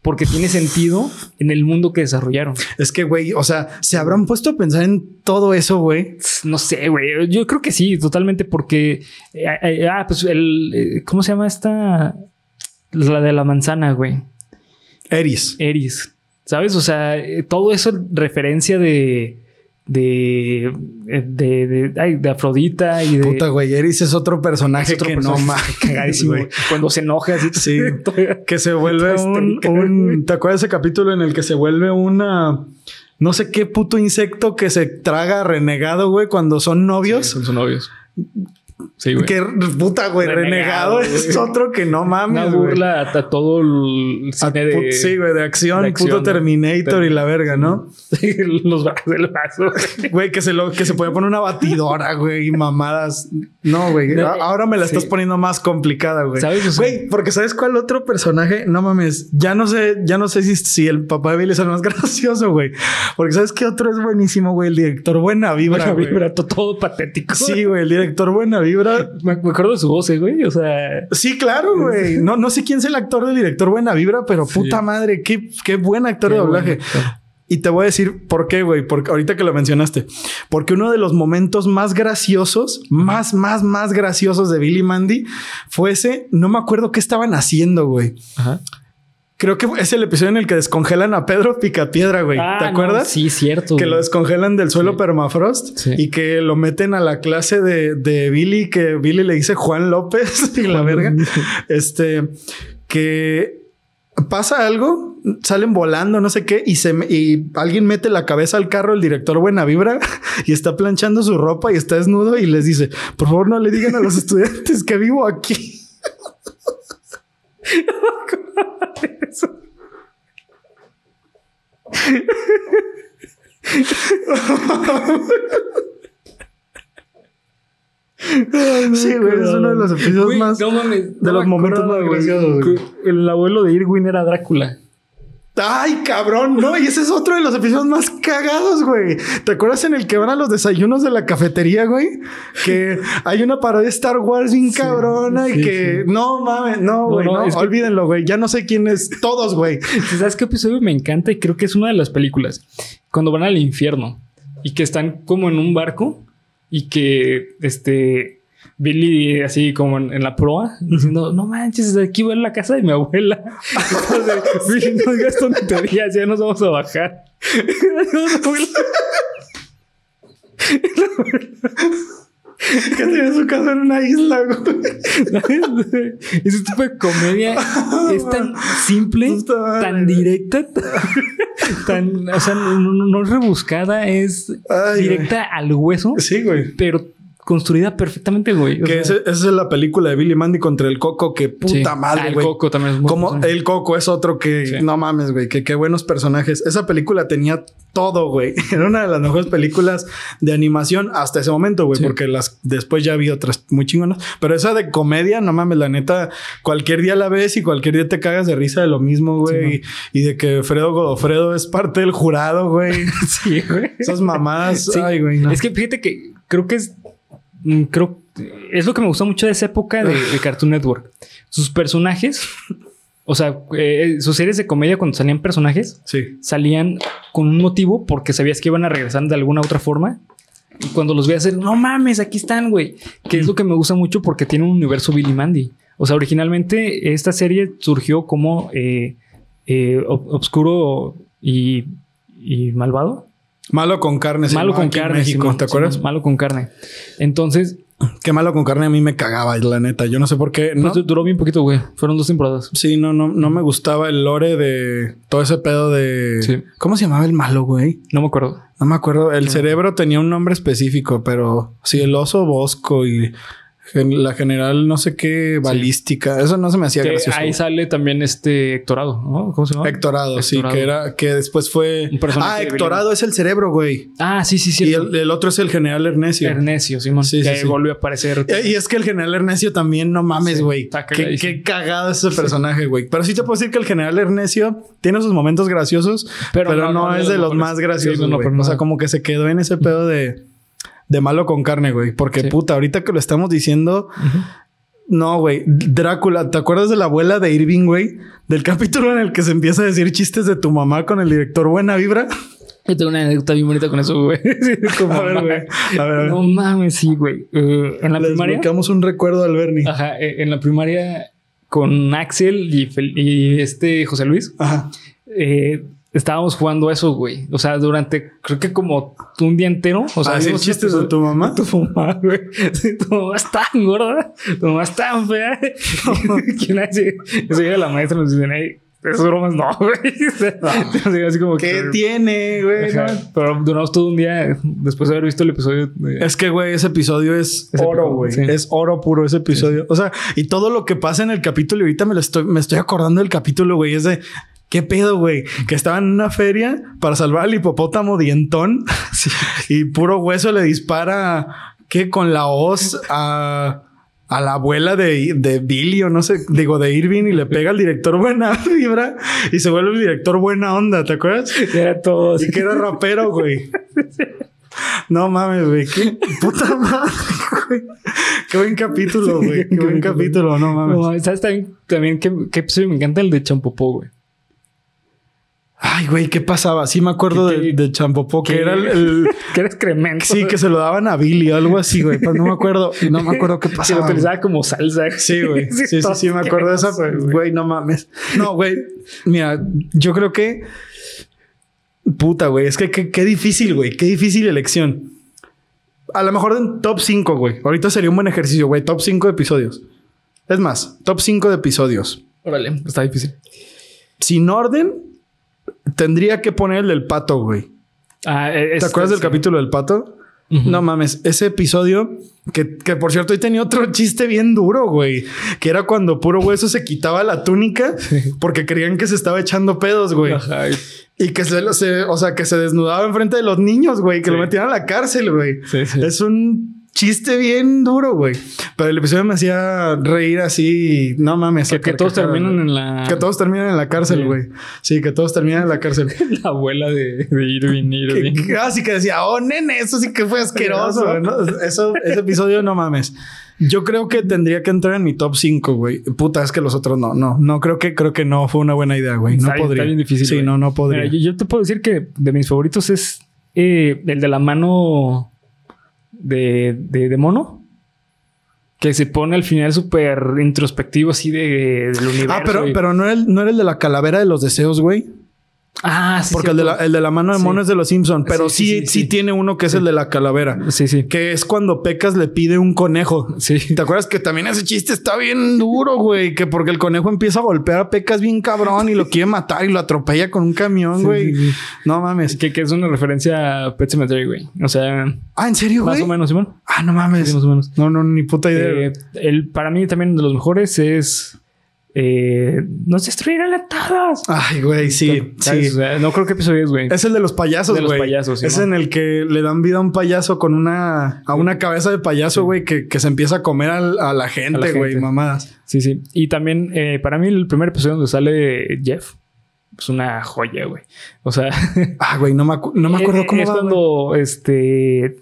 Porque tiene sentido en el mundo que desarrollaron. Es que, güey, o sea, ¿se habrán puesto a pensar en todo eso, güey? No sé, güey. Yo creo que sí, totalmente, porque. Eh, eh, ah, pues el. Eh, ¿Cómo se llama esta? La de la manzana, güey. Eris. Eris. ¿Sabes? O sea, todo eso referencia de de, de, de, de, Afrodita y de. Puta, güey. Eris es otro personaje que no más. Cuando se enoja así. Sí. que se vuelve un, un, ¿Te acuerdas ese capítulo en el que se vuelve una. no sé qué puto insecto que se traga renegado, güey, cuando son novios. son, son novios. Sí, güey. Qué puta, güey. Renegado, es otro que no mames. Una burla a, todo el cine de. Sí, güey, de acción, puto Terminator y la verga, ¿no? Los brazos del brazo. Güey, que se lo, que se puede poner una batidora, güey, y mamadas. No, güey. Ahora me la estás poniendo más complicada, güey. ¿Sabes? Güey, porque ¿sabes cuál otro personaje? No mames. Ya no sé, ya no sé si, si el papá de Billy es el más gracioso, güey. Porque ¿sabes qué otro es buenísimo, güey? El director Buena Vibra. Buena Vibra, todo patético. Sí, güey, el director Buena Vibra. Me, acuerdo de su voz, eh, güey. O sea. Sí, claro, güey. No, no sé quién es el actor del director Buena Vibra, pero puta madre, qué, qué buen actor de doblaje. Y te voy a decir por qué, güey, porque ahorita que lo mencionaste, porque uno de los momentos más graciosos, más, más, más graciosos de Billy Mandy fue ese, no me acuerdo qué estaban haciendo, güey. Ajá. Creo que es el episodio en el que descongelan a Pedro Picapiedra, güey. ¿Te ah, acuerdas? sí, cierto. Que lo descongelan del suelo permafrost y que lo meten a la clase de, de Billy, que Billy le dice Juan López y la verga. Este, que pasa algo, salen volando, no sé qué, y se y alguien mete la cabeza al carro, el director Buena Vibra, y está planchando su ropa y está desnudo y les dice, por favor no le digan a los estudiantes que vivo aquí. sí, güey, es uno de los episodios más. de los momentos más graciosos. El abuelo de Irwin era Drácula. Ay, cabrón, no, y ese es otro de los episodios más cagados, güey. ¿Te acuerdas en el que van a los desayunos de la cafetería, güey? Que hay una parodia de Star Wars bien cabrona y que no mames, no, güey, no, olvídenlo, güey. Ya no sé quién es todos, güey. ¿Sabes qué episodio me encanta? Y creo que es una de las películas. Cuando van al infierno y que están como en un barco y que este Billy así como en, la proa, diciendo, no manches, aquí voy a la casa de mi abuela. Entonces, Billy, no digas tonterías, ya nos vamos a bajar. que tenía su casa en una isla, güey. Ese tipo de comedia es tan simple, tan directa, tan, o sea, no, es rebuscada, es directa al hueso. Sí, güey. Pero construida perfectamente, güey. que esa es la película de Billy Mandy contra el Coco, que puta madre, ah, güey. El Coco también es muy Como el Coco es otro que no mames, güey, que qué buenos personajes. Esa película tenía todo, güey. Era una de las mejores películas de animación hasta ese momento, güey, porque las después ya vi otras muy chingonas, pero esa de comedia, no mames, la neta, cualquier día la ves y cualquier día te cagas de risa de lo mismo, güey, y, de que Fredo Godofredo es parte del jurado, güey. sí, güey. Esas mamadas, ay, güey. No. Es que fíjate que creo que es creo es lo que me gustó mucho de esa época de, Cartoon Network. Sus personajes, o sea, eh, sus series de comedia cuando salían personajes, salían con un motivo porque sabías que iban a regresar de alguna otra forma. Y cuando los veías, no mames, aquí están, güey. Que es lo que me gusta mucho porque tiene un universo Billy Mandy. O sea, originalmente esta serie surgió como eh, eh, obscuro y, y malvado. Malo con carne. Malo con carne. México, ¿te acuerdas? malo con carne. Entonces. Qué malo con carne a mí me cagaba, la neta. Yo no sé por qué. No pues duró bien poquito, güey. Fueron dos temporadas. Sí, no, no, no me gustaba el lore de todo ese pedo de. ¿Cómo se llamaba el malo, güey? No me acuerdo. No me acuerdo. El cerebro tenía un nombre específico, pero sí, el oso bosco y la general, no sé qué, balística. Eso no se me hacía gracioso. Ahí sale también este Hectorado, ¿no? ¿Cómo se llama? Hectorado, sí, que era, que después fue. ah, Hectorado es el cerebro, güey. Ah, sí, sí, sí. Y el, otro es el general Ernesio. Ernesio, Simón. Sí, que volvió a aparecer. Eh, y es que el general Ernesio también, no mames, güey. qué, qué, cagado es ese personaje, güey. Pero sí te puedo decir que el general Ernesio tiene sus momentos graciosos, pero, no, es de los más graciosos. o sea, como que se quedó en ese pedo de de malo con carne, güey. Porque puta, ahorita que lo estamos diciendo. No, güey. Drácula, ¿te acuerdas de la abuela de Irving, güey? Del capítulo en el que se empieza a decir chistes de tu mamá con el director Buena Vibra. Yo tengo una anécdota bien bonita con eso, güey. a ver, güey. A ver, No mames, sí, güey. Uh, en la Les primaria. un recuerdo al Bernie. Ajá. Eh, en la primaria con Axel y, y este José Luis. Ajá. Eh, estábamos jugando eso, güey. O sea, durante creo que como un día entero. O sea, ¿Hacer chistes de tu mamá? Tu mamá, güey. tu mamá está gorda. Tu mamá está fea. ¿Quién hace? Eso llega la maestra y nos dicen, hey, esas bromas no, güey. así como ¿Qué tiene, güey? Pero duramos todo un día después de haber visto el episodio. Es que, güey, ese episodio es oro, güey. Es oro puro ese episodio. O sea, y todo lo que pasa en el capítulo, y ahorita me lo estoy, me estoy acordando del capítulo, güey, es de ¿Qué pedo, güey? Que estaba en una feria para salvar al hipopótamo dientón y puro hueso le dispara, ¿qué? Con la hoz a, a la abuela de, de, Billy o no sé, digo, de Irving y le pega al director buena vibra y se vuelve el director buena onda, ¿te acuerdas? Era todo. Y que era rapero, güey. No mames, güey. Qué puta madre, güey. Qué buen capítulo, güey. Qué, buen capítulo, no mames. ¿Sabes también, también qué, qué me encanta el de Champopó, güey? Ay, güey, ¿qué pasaba? Sí me acuerdo de, de Champopó, que era el, que era excremento. Sí, que se lo daban a Billy o algo así, güey. Pues no me acuerdo. No me acuerdo qué pasaba. Se lo utilizaba como salsa. Sí, güey. Sí, sí, sí, me acuerdo de esa. Güey, no mames. No, güey. Mira, yo creo que... Puta, güey. Es que qué difícil, güey. Qué difícil elección. A lo mejor en top 5, güey. Ahorita sería un buen ejercicio, güey. Top 5 episodios. Es más, top 5 de episodios. Órale, está difícil. Sin orden, tendría que poner el del pato, güey. Ah, e, ¿Te acuerdas del capítulo del pato? No mames, ese episodio que, que, por cierto hoy tenía otro chiste bien duro, güey, que era cuando puro hueso se quitaba la túnica porque creían que se estaba echando pedos, güey. Y que se, o sea, que se desnudaba enfrente de los niños, güey, que lo metían a la cárcel, güey. Es un chiste bien duro, güey. Pero el episodio me hacía reír así, no mames. Que, todos terminan en la... Que todos terminan en la cárcel, güey. Sí. que todos terminan en la cárcel. la abuela de, de Irving, Irving. Así que decía, oh, nene, eso sí que fue asqueroso. Eso, ese episodio, no mames. Yo creo que tendría que entrar en mi top 5, güey. Puta, es que los otros no, no, no creo que creo que no fue una buena idea, güey. No podría. Está bien difícil. Sí, no, no podría. yo, te puedo decir que de mis favoritos es eh, el de la mano de, de, mono. Que se pone al final súper introspectivo así de, del universo. Ah, pero, pero no, era el, no era el de la calavera de los deseos, güey. Ah, sí. Porque el de, la, el de, la, mano de mono es de los Simpson, pero sí sí, tiene uno que es el de la calavera. Sí, sí. Que es cuando Pecas le pide un conejo. Sí. ¿Te acuerdas que también ese chiste está bien duro, güey? Que porque el conejo empieza a golpear a Pecas bien cabrón y lo quiere matar y lo atropella con un camión, güey. no mames. Que, que, es una referencia a Pet Cemetery, güey. O sea. Ah, ¿en serio, güey? Más o menos, Simón. Ah, no mames. más o menos. No, no, ni puta idea. Eh, el, para mí también de los mejores es eh, nos destruirán latadas. Ay, güey, sí, sí. no creo que episodio es, güey. Es el de los payasos, güey. payasos, Es en el que le dan vida a un payaso con una, a una cabeza de payaso, güey, que, que, se empieza a comer a, la gente, güey, mamadas. Sí, sí. Y también, eh, para mí, el primer episodio donde sale Jeff es una joya, güey. O sea. ah, güey, no me, no me acuerdo cómo es cuando este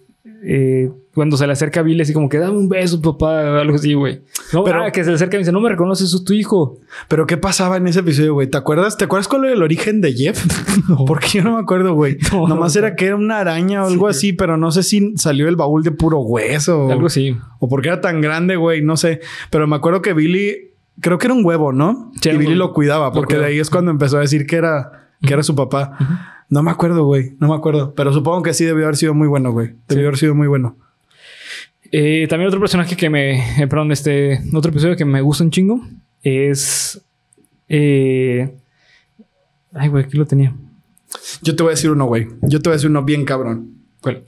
eh, cuando se le acerca a Billy, así como que dame un beso, papá, algo así, güey. No, pero ah, que se le acerca y dice, no me reconoces, es tu hijo. Pero ¿qué pasaba en ese episodio, güey? ¿Te acuerdas? ¿Te acuerdas cuál era el origen de Jeff? Porque yo no me acuerdo, güey. Nomás era que era una araña o algo así, pero no sé si salió el baúl de puro hueso. Algo así. O porque era tan grande, güey, no sé. Pero me acuerdo que Billy, creo que era un huevo, ¿no? y Billy lo cuidaba, porque de ahí es cuando empezó a decir que era, que era su papá. No me acuerdo, güey. No me acuerdo. Pero supongo que sí debió haber sido muy bueno, güey. Debió haber sido muy bueno. Eh, también otro personaje que me. Eh, perdón, este. Otro episodio que me gusta un chingo es. Eh, ay, güey, aquí lo tenía. Yo te voy a decir uno, güey. Yo te voy a decir uno bien cabrón. ¿Cuál?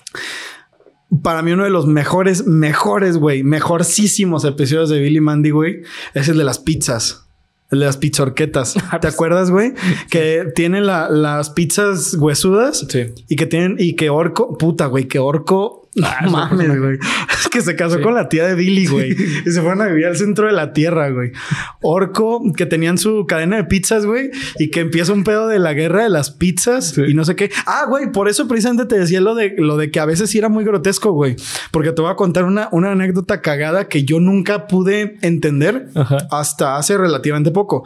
Para mí, uno de los mejores, mejores, güey, mejorcísimos episodios de Billy Mandy, güey, es el de las pizzas. El de las pizzorquetas. Ah, ¿Te pues, acuerdas, güey? Que tienen las pizzas huesudas. Sí. Y que tienen, y que orco, puta, güey, que orco Ah, mames, güey. Es que se casó con la tía de Billy, güey. y se fueron a vivir al centro de la tierra, güey. Orco, que tenían su cadena de pizzas, güey. Y que empieza un pedo de la guerra de las pizzas y no sé qué. Ah, güey, por eso precisamente te decía lo de, lo de que a veces sí era muy grotesco, güey. Porque te voy a contar una, una anécdota cagada que yo nunca pude entender hasta hace relativamente poco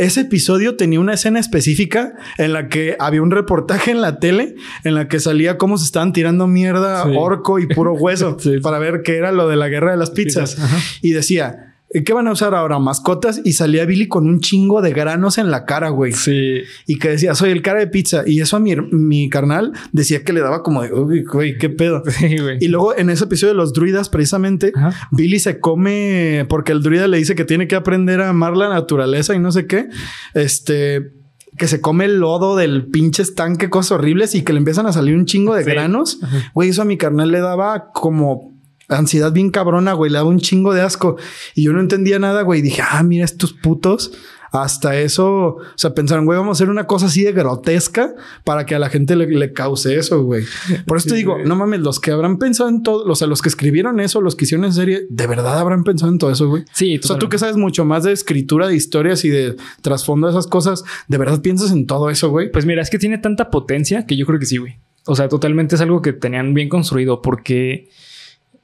ese episodio tenía una escena específica en la que había un reportaje en la tele en la que salía cómo se estaban tirando mierda orco y puro hueso para ver qué era lo de la guerra de las pizzas. Y decía, ¿qué van a usar ahora? Mascotas. Y salía Billy con un chingo de granos en la cara, güey. Sí. Y que decía, soy el cara de pizza. Y eso a mi, mi carnal decía que le daba como de, uy, güey, qué pedo. Sí, güey. Y luego en ese episodio de los druidas, precisamente, Billy se come porque el druida le dice que tiene que aprender a amar la naturaleza y no sé qué. Este que se come el lodo del pinche estanque, cosas horribles y que le empiezan a salir un chingo de granos. Güey, eso a mi carnal le daba como ansiedad bien cabrona, güey, le daba un chingo de asco. Y yo no entendía nada, güey. Dije, ah, mira estos putos hasta eso, o sea, pensaron, güey, vamos a hacer una cosa así de grotesca para que a la gente le, cause eso, güey. Por eso te digo, no mames, los que habrán pensado en todo, o sea, los que escribieron eso, los que hicieron en serie, de verdad habrán pensado en todo eso, güey. Sí, o sea, tú que sabes mucho más de escritura de historias y de trasfondo de esas cosas, ¿de verdad piensas en todo eso, güey? Pues mira, es que tiene tanta potencia que yo creo que sí, güey. O sea, totalmente es algo que tenían bien construido porque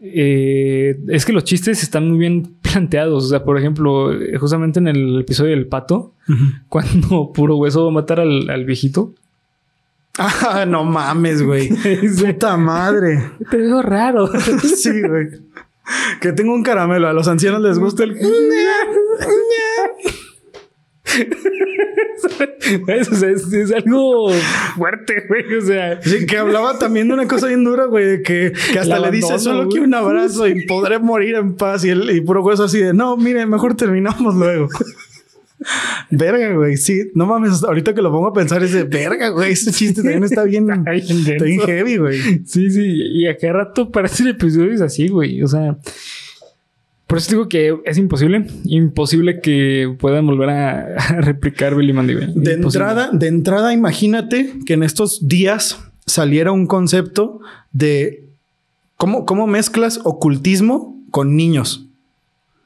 eh, es que los chistes están muy bien planteados. O sea, por ejemplo, justamente en el episodio del pato, cuando puro hueso va a matar al, viejito. Ah, no mames, güey. Puta madre. Te veo raro. sí, güey. Que tengo un caramelo. A los ancianos les gusta el. Es, algo fuerte, güey. O sea, que hablaba también de una cosa bien dura, güey, de que, hasta le dice solo quiero un abrazo y podré morir en paz. Y, el, y puro hueso así de no, mire, mejor terminamos luego. Verga, güey. Sí, no mames. Ahorita que lo pongo a pensar, es de verga, güey. Ese chiste también está bien, está bien heavy, güey. Sí, sí. Y a cada rato parece el episodio es así, güey. O sea, por eso digo que es imposible, imposible que puedan volver a, replicar Billy Mandy. De entrada, de entrada, imagínate que en estos días saliera un concepto de cómo, cómo mezclas ocultismo con niños.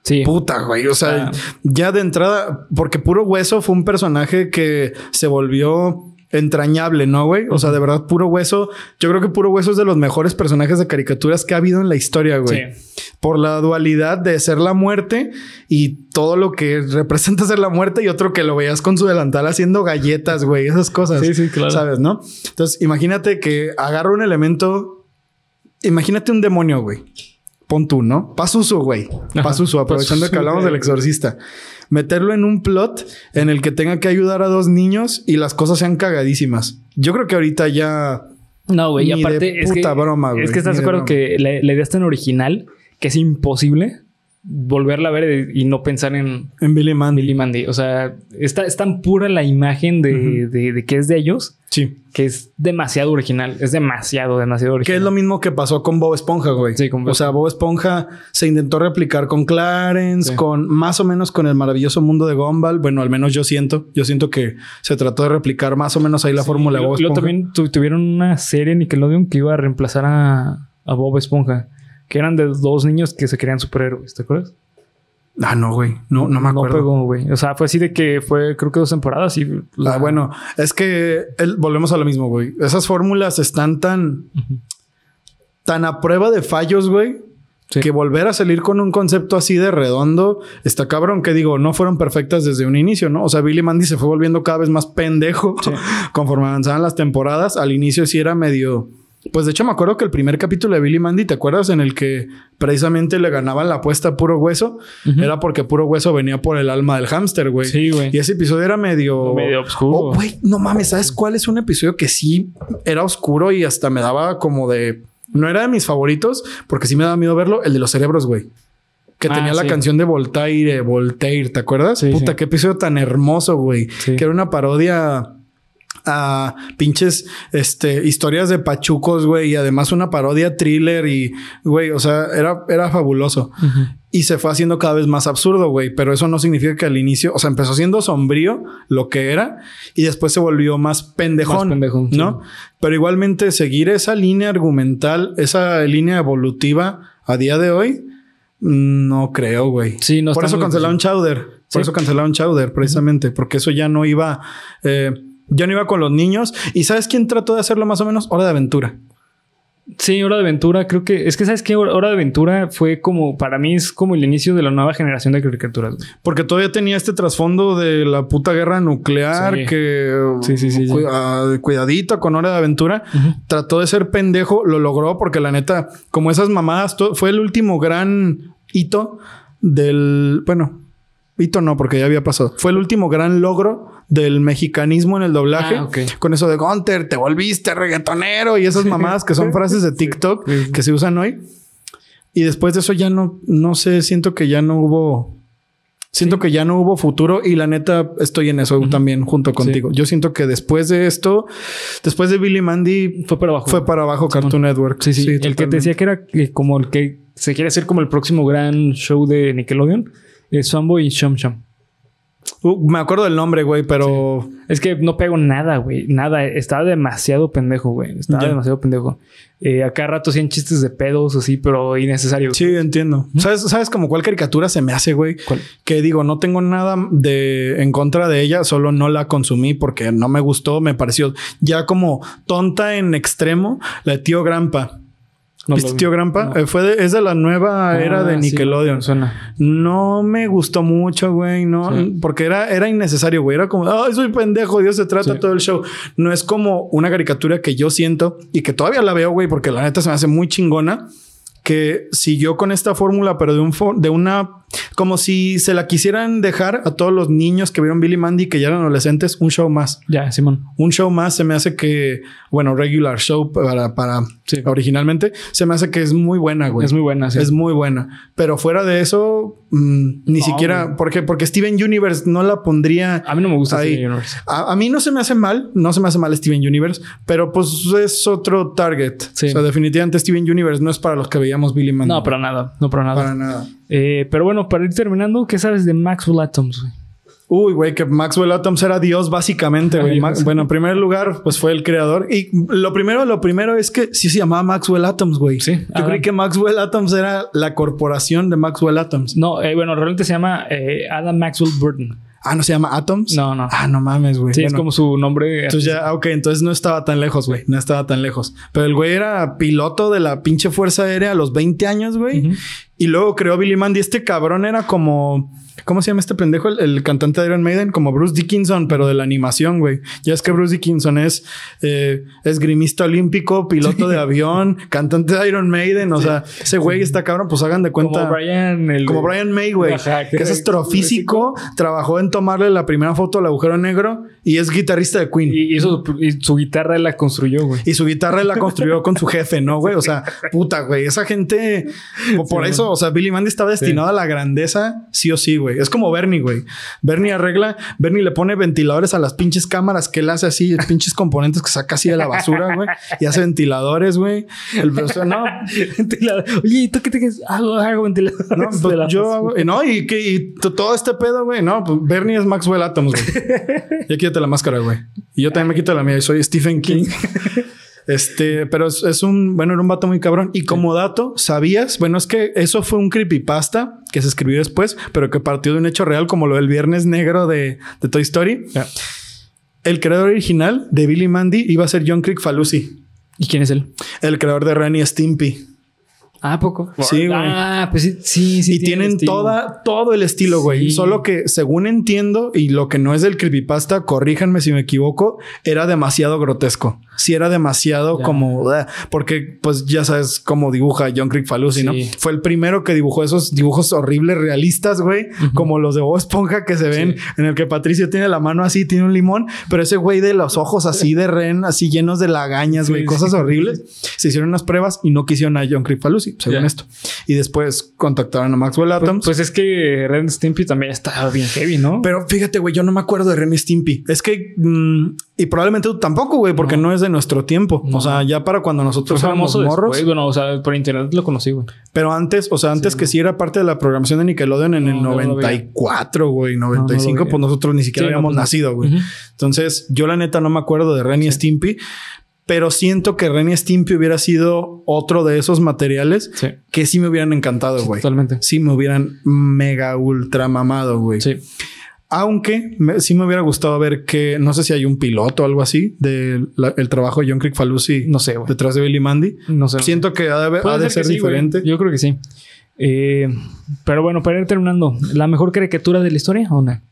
Sí. Puta, güey. O sea, ah. ya de entrada, porque Puro Hueso fue un personaje que se volvió entrañable, ¿no, güey? O sea, de verdad, puro hueso. Yo creo que puro hueso es de los mejores personajes de caricaturas que ha habido en la historia, güey. Por la dualidad de ser la muerte y todo lo que representa ser la muerte y otro que lo veías con su delantal haciendo galletas, güey. Esas cosas. Sí, sí, claro. ¿Sabes, no? Entonces, imagínate que agarra un elemento. Imagínate un demonio, güey. Pon tú, ¿no? Pasuso, güey. Pasuso, aprovechando que hablamos del exorcista meterlo en un plot en el que tenga que ayudar a dos niños y las cosas sean cagadísimas. Yo creo que ahorita ya. No, güey, y aparte es que, broma, güey. Es que estás de acuerdo que la, idea es tan original que es imposible volverla a ver y no pensar en, en Billy Mandy. Billy Mandy. O sea, está, es tan pura la imagen de, de, que es de ellos. Sí. Que es demasiado original. Es demasiado, demasiado original. Que es lo mismo que pasó con Bob Esponja, güey. Sí, con O sea, Bob Esponja se intentó replicar con Clarence, con más o menos con el maravilloso mundo de Gumball. Bueno, al menos yo siento. Yo siento que se trató de replicar más o menos ahí la fórmula de Bob Esponja. también tuvieron una serie en Nickelodeon que iba a reemplazar a, a Bob Esponja que eran de dos niños que se querían superhéroes, ¿te acuerdas? Ah, no, güey. No, no me acuerdo. No pegó, güey. O sea, fue así de que fue, creo que dos temporadas y... Ah, bueno. Es que volvemos a lo mismo, güey. Esas fórmulas están tan... Tan a prueba de fallos, güey. Que volver a salir con un concepto así de redondo está cabrón. Que digo, no fueron perfectas desde un inicio, ¿no? O sea, Billy Mandy se fue volviendo cada vez más pendejo conforme avanzaban las temporadas. Al inicio sí era medio pues de hecho me acuerdo que el primer capítulo de Billy Mandy, ¿te acuerdas? En el que precisamente le ganaban la apuesta a puro hueso. Era porque puro hueso venía por el alma del hámster, güey. Sí, güey. Y ese episodio era medio... Medio oscuro. Oh, güey, no mames, ¿sabes cuál es un episodio que sí era oscuro y hasta me daba como de... No era de mis favoritos porque sí me daba miedo verlo. El de los cerebros, güey. Que ah, tenía la canción de Voltaire, Voltaire, ¿te acuerdas? Puta, qué episodio tan hermoso, güey. Que era una parodia a pinches este, historias de pachucos, güey, y además una parodia thriller y, güey, o sea, era, era fabuloso. Y se fue haciendo cada vez más absurdo, güey, pero eso no significa que al inicio, o sea, empezó siendo sombrío lo que era y después se volvió más pendejón, pendejón ¿no? Pero igualmente seguir esa línea argumental, esa línea evolutiva a día de hoy, no creo, güey. Sí, no Por eso cancelaron Chowder. Por eso cancelaron Chowder, precisamente, porque eso ya no iba... Eh, yo no iba con los niños. ¿Y sabes quién trató de hacerlo más o menos? Hora de Aventura. Sí, Hora de Aventura, creo que es que sabes que Hora de Aventura fue como para mí es como el inicio de la nueva generación de caricaturas. Porque todavía tenía este trasfondo de la puta guerra nuclear que sí, sí, sí, cuidadito con Hora de Aventura. Trató de ser pendejo, lo logró porque la neta, como esas mamadas, fue el último gran hito del. Bueno, hito no, porque ya había pasado. Fue el último gran logro del mexicanismo en el doblaje. Ah, Con eso de Gunter, te volviste reggaetonero y esas mamadas que son frases de TikTok que se usan hoy. Y después de eso ya no, no sé, siento que ya no hubo Siento que ya no hubo futuro y la neta estoy en eso también junto contigo. Yo siento que después de esto, después de Billy Mandy fue para abajo. Fue para abajo Cartoon Network. Sí, sí. el que te decía que era como el que se quiere hacer como el próximo gran show de Nickelodeon es Sambo y Shum Shum. Uh, me acuerdo del nombre, güey, pero. Es que no pego nada, güey. Nada. Estaba demasiado pendejo, güey. Estaba demasiado pendejo. Eh, acá rato hacían chistes de pedos así, pero innecesario. Sí, entiendo. ¿Sabes, ¿Sabes como cuál caricatura se me hace, güey? Que digo, no tengo nada de en contra de ella, solo no la consumí porque no me gustó, me pareció ya como tonta en extremo, la de tío Grampa. ¿Viste tío Grampa? Eh, fue es de la nueva ah, era de Nickelodeon. no me gustó mucho, güey. No, porque era, era innecesario, güey. Era como, ay, soy pendejo, Dios se trata todo el show. No es como una caricatura que yo siento y que todavía la veo, güey, porque la neta se me hace muy chingona. Que siguió con esta fórmula, pero de, un de una como si se la quisieran dejar a todos los niños que vieron Billy Mandy que ya eran adolescentes un show más. Ya, Simón. Un show más se me hace que, bueno, regular show para, para originalmente, se me hace que es muy buena, güey. Es muy buena, sí. Es muy buena. Pero fuera de eso, mm, ni siquiera, porque, porque Steven Universe no la pondría. A mí no me gusta Steven Universe. A, mí no se me hace mal, no se me hace mal Steven Universe, pero pues es otro target. O sea, definitivamente Steven Universe no es para los que veíamos Billy Mandy. No, para nada, no para nada. Para nada. Eh, pero bueno, para ir terminando, ¿qué sabes de Maxwell Atoms, güey? Uy, güey, que Maxwell Atoms era Dios básicamente, güey. bueno, en primer lugar, pues fue el creador. Y lo primero, lo primero es que sí se llamaba Maxwell Atoms, güey. Sí. Yo creí que Maxwell Atoms era la corporación de Maxwell Atoms. No, eh, bueno, realmente se llama eh, Adam Maxwell Burton. Ah, ¿no se llama Atoms? No, no. Ah, no mames, güey. Sí, es como su nombre. Entonces ya, ok, entonces no estaba tan lejos, güey. No estaba tan lejos. Pero el güey era piloto de la pinche Fuerza Aérea a los 20 años, güey. Y luego creó Billy Mandy. Este cabrón era como ¿Cómo se llama este pendejo? El, cantante de Iron Maiden, como Bruce Dickinson, pero de la animación, güey. Ya es que Bruce Dickinson es eh, esgrimista olímpico, piloto de avión, cantante de Iron Maiden. O sea, ese güey está cabrón, pues hagan de cuenta. Como Brian, el... Como Brian May, güey. Que es astrofísico, trabajó en tomarle la primera foto al agujero negro y es guitarrista de Queen. Y, su guitarra la construyó, güey. Y su guitarra la construyó con su jefe, ¿no, güey? O sea, puta, güey. Esa gente, por eso, o sea, Billy Mandy estaba destinado a la grandeza, sí o sí, güey. Es como Bernie, güey. Bernie arregla, Bernie le pone ventiladores a las pinches cámaras que él hace así, pinches componentes que saca así de la basura, güey. Y hace ventiladores, güey. El o no. Oye, ¿tú qué te quedas? Hago, hago ventiladores. No, pues yo hago, no, y, que, y todo este pedo, güey. No, pues Bernie es Maxwell Atoms, güey. Ya quítate la máscara, güey. Y yo también me quito la mía y soy Stephen King. Este, pero es, un, bueno, era un vato muy cabrón. Y como dato, ¿sabías? Bueno, es que eso fue un creepypasta que se escribió después, pero que partió de un hecho real como lo del Viernes Negro de, Toy Story. El creador original de Billy Mandy iba a ser John Crick Falusi. ¿Y quién es él? El creador de Renny Stimpy. Ah, poco. Sí, güey. Ah, pues sí, sí, sí. Y tienen toda, todo el estilo, güey. Solo que, según entiendo, y lo que no es del creepypasta, corríjanme si me equivoco, era demasiado grotesco si era demasiado como... Porque pues ya sabes cómo dibuja John Crick Falusi, ¿no? Fue el primero que dibujó esos dibujos horribles realistas, güey. Como los de Bob Esponja que se ven en el que Patricio tiene la mano así, tiene un limón. Pero ese güey de los ojos así de ren, así llenos de lagañas, güey. cosas horribles. Se hicieron unas pruebas y no quisieron a John Crick Falusi, según esto. Y después contactaron a Maxwell pues, Atoms. Pues, es que Ren Stimpy también estaba bien heavy, ¿no? Pero fíjate, güey, yo no me acuerdo de Ren Stimpy. Es que... Mm, y probablemente tú tampoco, güey, porque no. es de nuestro tiempo. O sea, ya para cuando nosotros éramos morros. bueno, o sea, por internet lo conocí, güey. Pero antes, o sea, antes que sí era parte de la programación de Nickelodeon en el 94, güey, 95, pues nosotros ni siquiera habíamos pues nacido, güey. Entonces, yo la neta no me acuerdo de Renny Stimpy, pero siento que Renny Stimpy hubiera sido otro de esos materiales que sí me hubieran encantado, güey. Totalmente. Sí me hubieran mega ultra mamado, güey. Sí. Aunque sí me hubiera gustado ver que no sé si hay un piloto o algo así del trabajo de John Crick Falusi. No sé, Detrás de Billy Mandy. No sé. Siento que ha de, ser, diferente. Yo creo que sí. Eh, pero bueno, para ir terminando, ¿la mejor caricatura de la historia o no?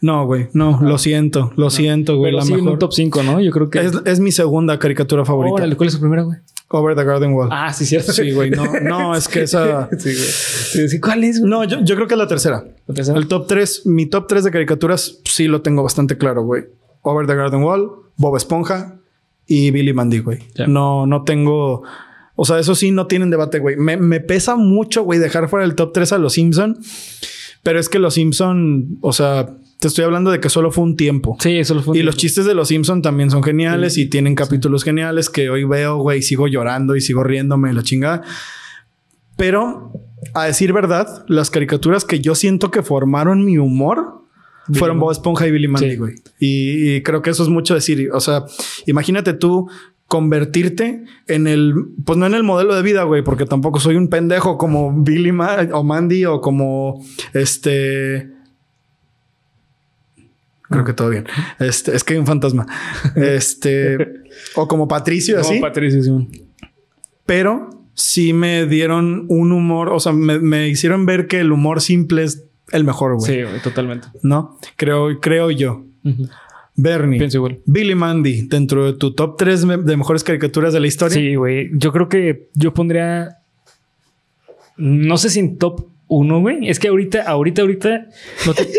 No, güey, no, lo siento, lo siento, güey. la mejor. top 5, ¿no? Yo creo que es, mi segunda caricatura favorita. ¿cuál es su primera, güey? Over the Garden Wall. Ah, sí, cierto. Sí, güey. No, no, es que esa. sí, güey. ¿Cuál es? No, yo, yo, creo que es la tercera. ¿La tercera? El top 3, mi top 3 de caricaturas sí lo tengo bastante claro, güey. Over the Garden Wall, Bob Esponja y Billy Mandy, güey. No, no tengo. O sea, eso sí no tienen debate, güey. Me, me pesa mucho, güey, dejar fuera el top 3 a los Simpson. Pero es que los Simpson, o sea, te estoy hablando de que solo fue un tiempo. Sí, solo fue un Y los chistes de los Simpson también son geniales y tienen capítulos geniales que hoy veo, güey, sigo llorando y sigo riéndome la chingada. Pero, a decir verdad, las caricaturas que yo siento que formaron mi humor fueron Bob Esponja y Billy Mandy, güey. Y, y, creo que eso es mucho decir. O sea, imagínate tú convertirte en el, pues no en el modelo de vida, güey, porque tampoco soy un pendejo como Billy o Mandy o como este Creo que todo bien. Este, es que hay un fantasma. Este, o como Patricio, así. Patricio, sí. Pero sí me dieron un humor, o sea, me, hicieron ver que el humor simple es el mejor, güey. Sí, güey, totalmente. ¿No? Creo, creo yo. Bernie. Pienso igual. Billy Mandy, dentro de tu top 3 de mejores caricaturas de la historia. Sí, güey. Yo creo que yo pondría. No sé si en top uno, güey. Es que ahorita, ahorita, ahorita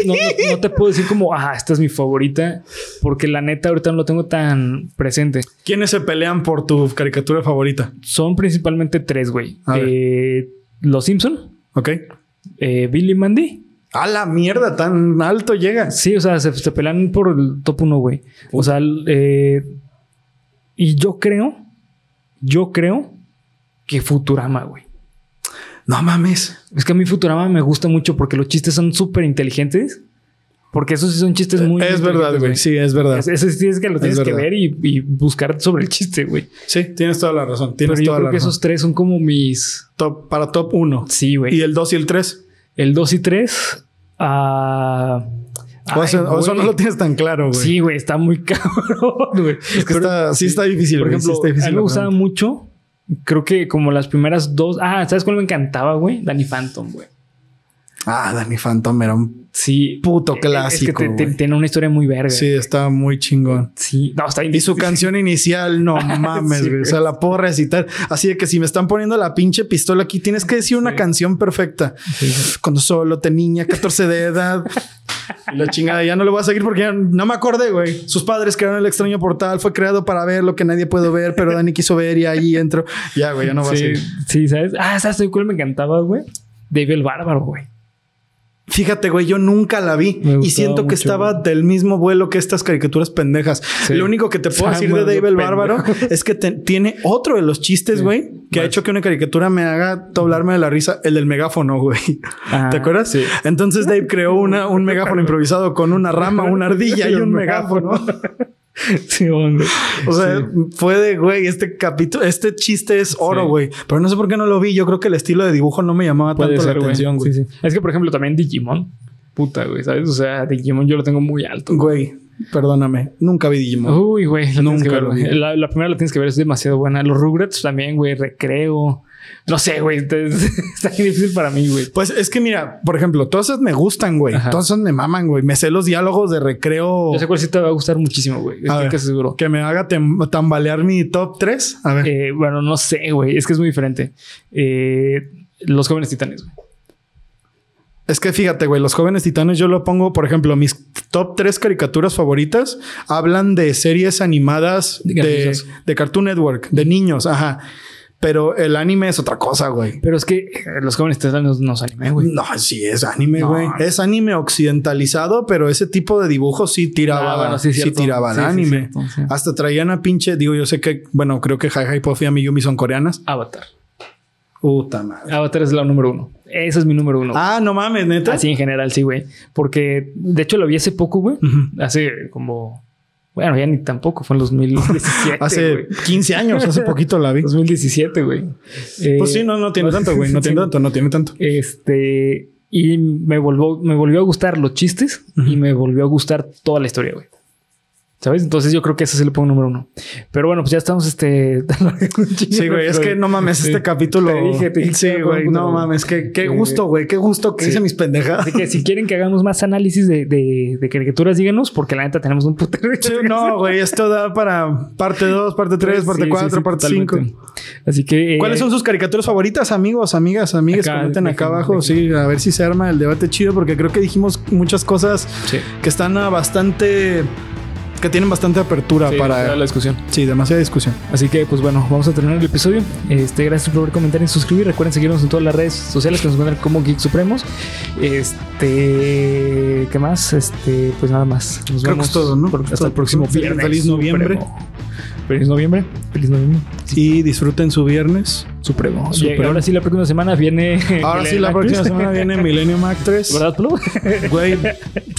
no te, puedo decir como, ah, esta es mi favorita, porque la neta ahorita no lo tengo tan presente. ¿Quiénes se pelean por tu caricatura favorita? Son principalmente tres, güey. Eh, Los Simpson. Ok. Eh, Billy Mandy. A la mierda, tan alto llega. Sí, o sea, se, pelean por el top uno, güey. O sea, eh, y yo creo, yo creo que Futurama, güey. No mames. Es que a mí Futurama me gusta mucho porque los chistes son súper inteligentes. Porque esos sí son chistes muy. Es verdad, güey. Sí, es verdad. Eso sí es que lo tienes que ver y, buscar sobre el chiste, güey. Sí, tienes toda la razón. Tienes Pero yo creo que esos tres son como mis. Top, para top uno. Sí, güey. ¿Y el dos y el tres? El dos y tres. Ah. o, eso no lo tienes tan claro, güey. Sí, güey, está muy cabrón, güey. Es que está, sí está difícil. Por ejemplo, a mí me gustaba mucho Creo que como las primeras dos. Ah, ¿sabes cuál me encantaba, güey? Danny Phantom, güey. Ah, Danny Phantom era un sí, puto clásico. Es que tiene una historia muy verga. Sí, está muy chingón. Sí, no, está Y su canción inicial, no mames, güey. o sea, la puedo recitar. Así de que si me están poniendo la pinche pistola aquí, tienes que decir una canción perfecta. Cuando solo tenía 14 de edad. Y la chingada, ya no le voy a seguir porque ya no me acordé, güey. Sus padres crearon el extraño portal, fue creado para ver lo que nadie puede ver, pero Dani quiso ver y ahí entro. Ya, güey, ya no va a seguir. Sí, ¿sabes? Ah, ¿sabes cuál me encantaba, güey? David el Bárbaro, güey. Fíjate, güey, yo nunca la vi y siento que estaba del mismo vuelo que estas caricaturas pendejas. Lo único que te puedo decir de Dave el Bárbaro es que tiene otro de los chistes, güey, que ha hecho que una caricatura me haga doblarme de la risa, el del megáfono, güey. ¿Te acuerdas? Sí. Entonces Dave creó una, un megáfono improvisado con una rama, una ardilla y un megáfono. Sí, hombre. O sea, fue de, güey, este capítulo, este chiste es oro, güey. Pero no sé por qué no lo vi. Yo creo que el estilo de dibujo no me llamaba tanto la atención, güey. Sí, es que, por ejemplo, también Digimon. Puta, güey, ¿sabes? O sea, Digimon yo lo tengo muy alto. Güey, perdóname. Nunca vi Digimon. Uy, güey. Nunca lo vi. La, la, primera la tienes que ver, es demasiado buena. Los Rugrats también, güey. Recreo. No sé, güey. Está difícil para mí, güey. Pues es que mira, por ejemplo, todas esas me gustan, güey. Todas esas me maman, güey. Me sé los diálogos de recreo. Yo sé cuál sí te va a gustar muchísimo, güey. Estoy que seguro. Que me haga tambalear mi top 3. A ver. Eh, bueno, no sé, güey. Es que es muy diferente. Eh, los jóvenes titanes, güey. Es que fíjate, güey, los jóvenes titanes yo lo pongo, por ejemplo, mis top 3 caricaturas favoritas hablan de series animadas de, de Cartoon Network, de niños, ajá. Pero el anime es otra cosa, güey. Pero es que eh, los jóvenes titanes no es anime, güey. No, sí es anime, güey. Es anime occidentalizado, pero ese tipo de dibujos sí tiraba, ah, sí, tiraba el anime. Hasta traían a pinche, digo, yo sé que, bueno, creo que Hi Hi Puffy y Yumi son coreanas. Avatar. Puta madre. Avatar es la número uno. Ese es mi número uno. Ah, no mames, neta. Así en general, sí, güey. Porque de hecho lo vi hace poco, güey. Hace como bueno, ya ni tampoco, fue en 2017. hace 15 años, hace poquito la vi. 2017, güey. pues sí, no, no tiene tanto, güey. No tiene tanto, no tiene tanto. Este. Y me volvió, me volvió a gustar los chistes y me volvió a gustar toda la historia, güey. ¿Sabes? Entonces yo creo que ese es el punto número uno. Pero bueno, pues ya estamos este. sí, güey. Es que no mames, este capítulo. Te dije, te dije, sí, güey. No mames, qué, qué gusto, güey. Qué gusto que hice mis pendejadas. Así que si quieren que hagamos más análisis de, de, de caricaturas, díganos, porque la neta tenemos un putero. Sí, no, güey. Esto da para parte 2, parte 3, parte 4, parte 5. Así que. Eh, ¿Cuáles son sus caricaturas favoritas, amigos, amigas, amigas? Comenten acá abajo. Sí, a ver si se arma el debate chido, porque creo que dijimos muchas cosas que están bastante que tienen bastante apertura para la discusión. Sí, demasiada discusión. Así que, pues bueno, vamos a terminar el episodio. Este, gracias por comentar y suscribir. Recuerden seguirnos en todas las redes sociales que nos encuentran como Geek Supremos. Este, ¿qué más? Este, pues nada más. Nos Creo vemos que es todo, ¿no? hasta el próximo viernes. Feliz noviembre. Feliz noviembre. Feliz noviembre. Y disfruten su viernes. Supremo. Supremo. ahora sí, la próxima semana viene. Ahora sí, la próxima semana viene Millennium Actress. ¿Verdad, Plu? Güey,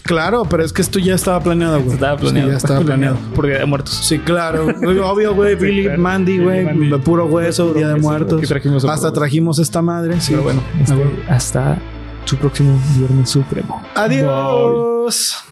claro, pero es que esto ya estaba planeado, güey. Estaba planeado. ya estaba planeado. Por Día de Muertos. Sí, claro. Obvio, güey. Billy, Mandy, güey. Puro hueso, Día de Muertos. Hasta trajimos esta madre. Sí, pero bueno. Este, hasta su próximo Viernes Supremo. Adiós.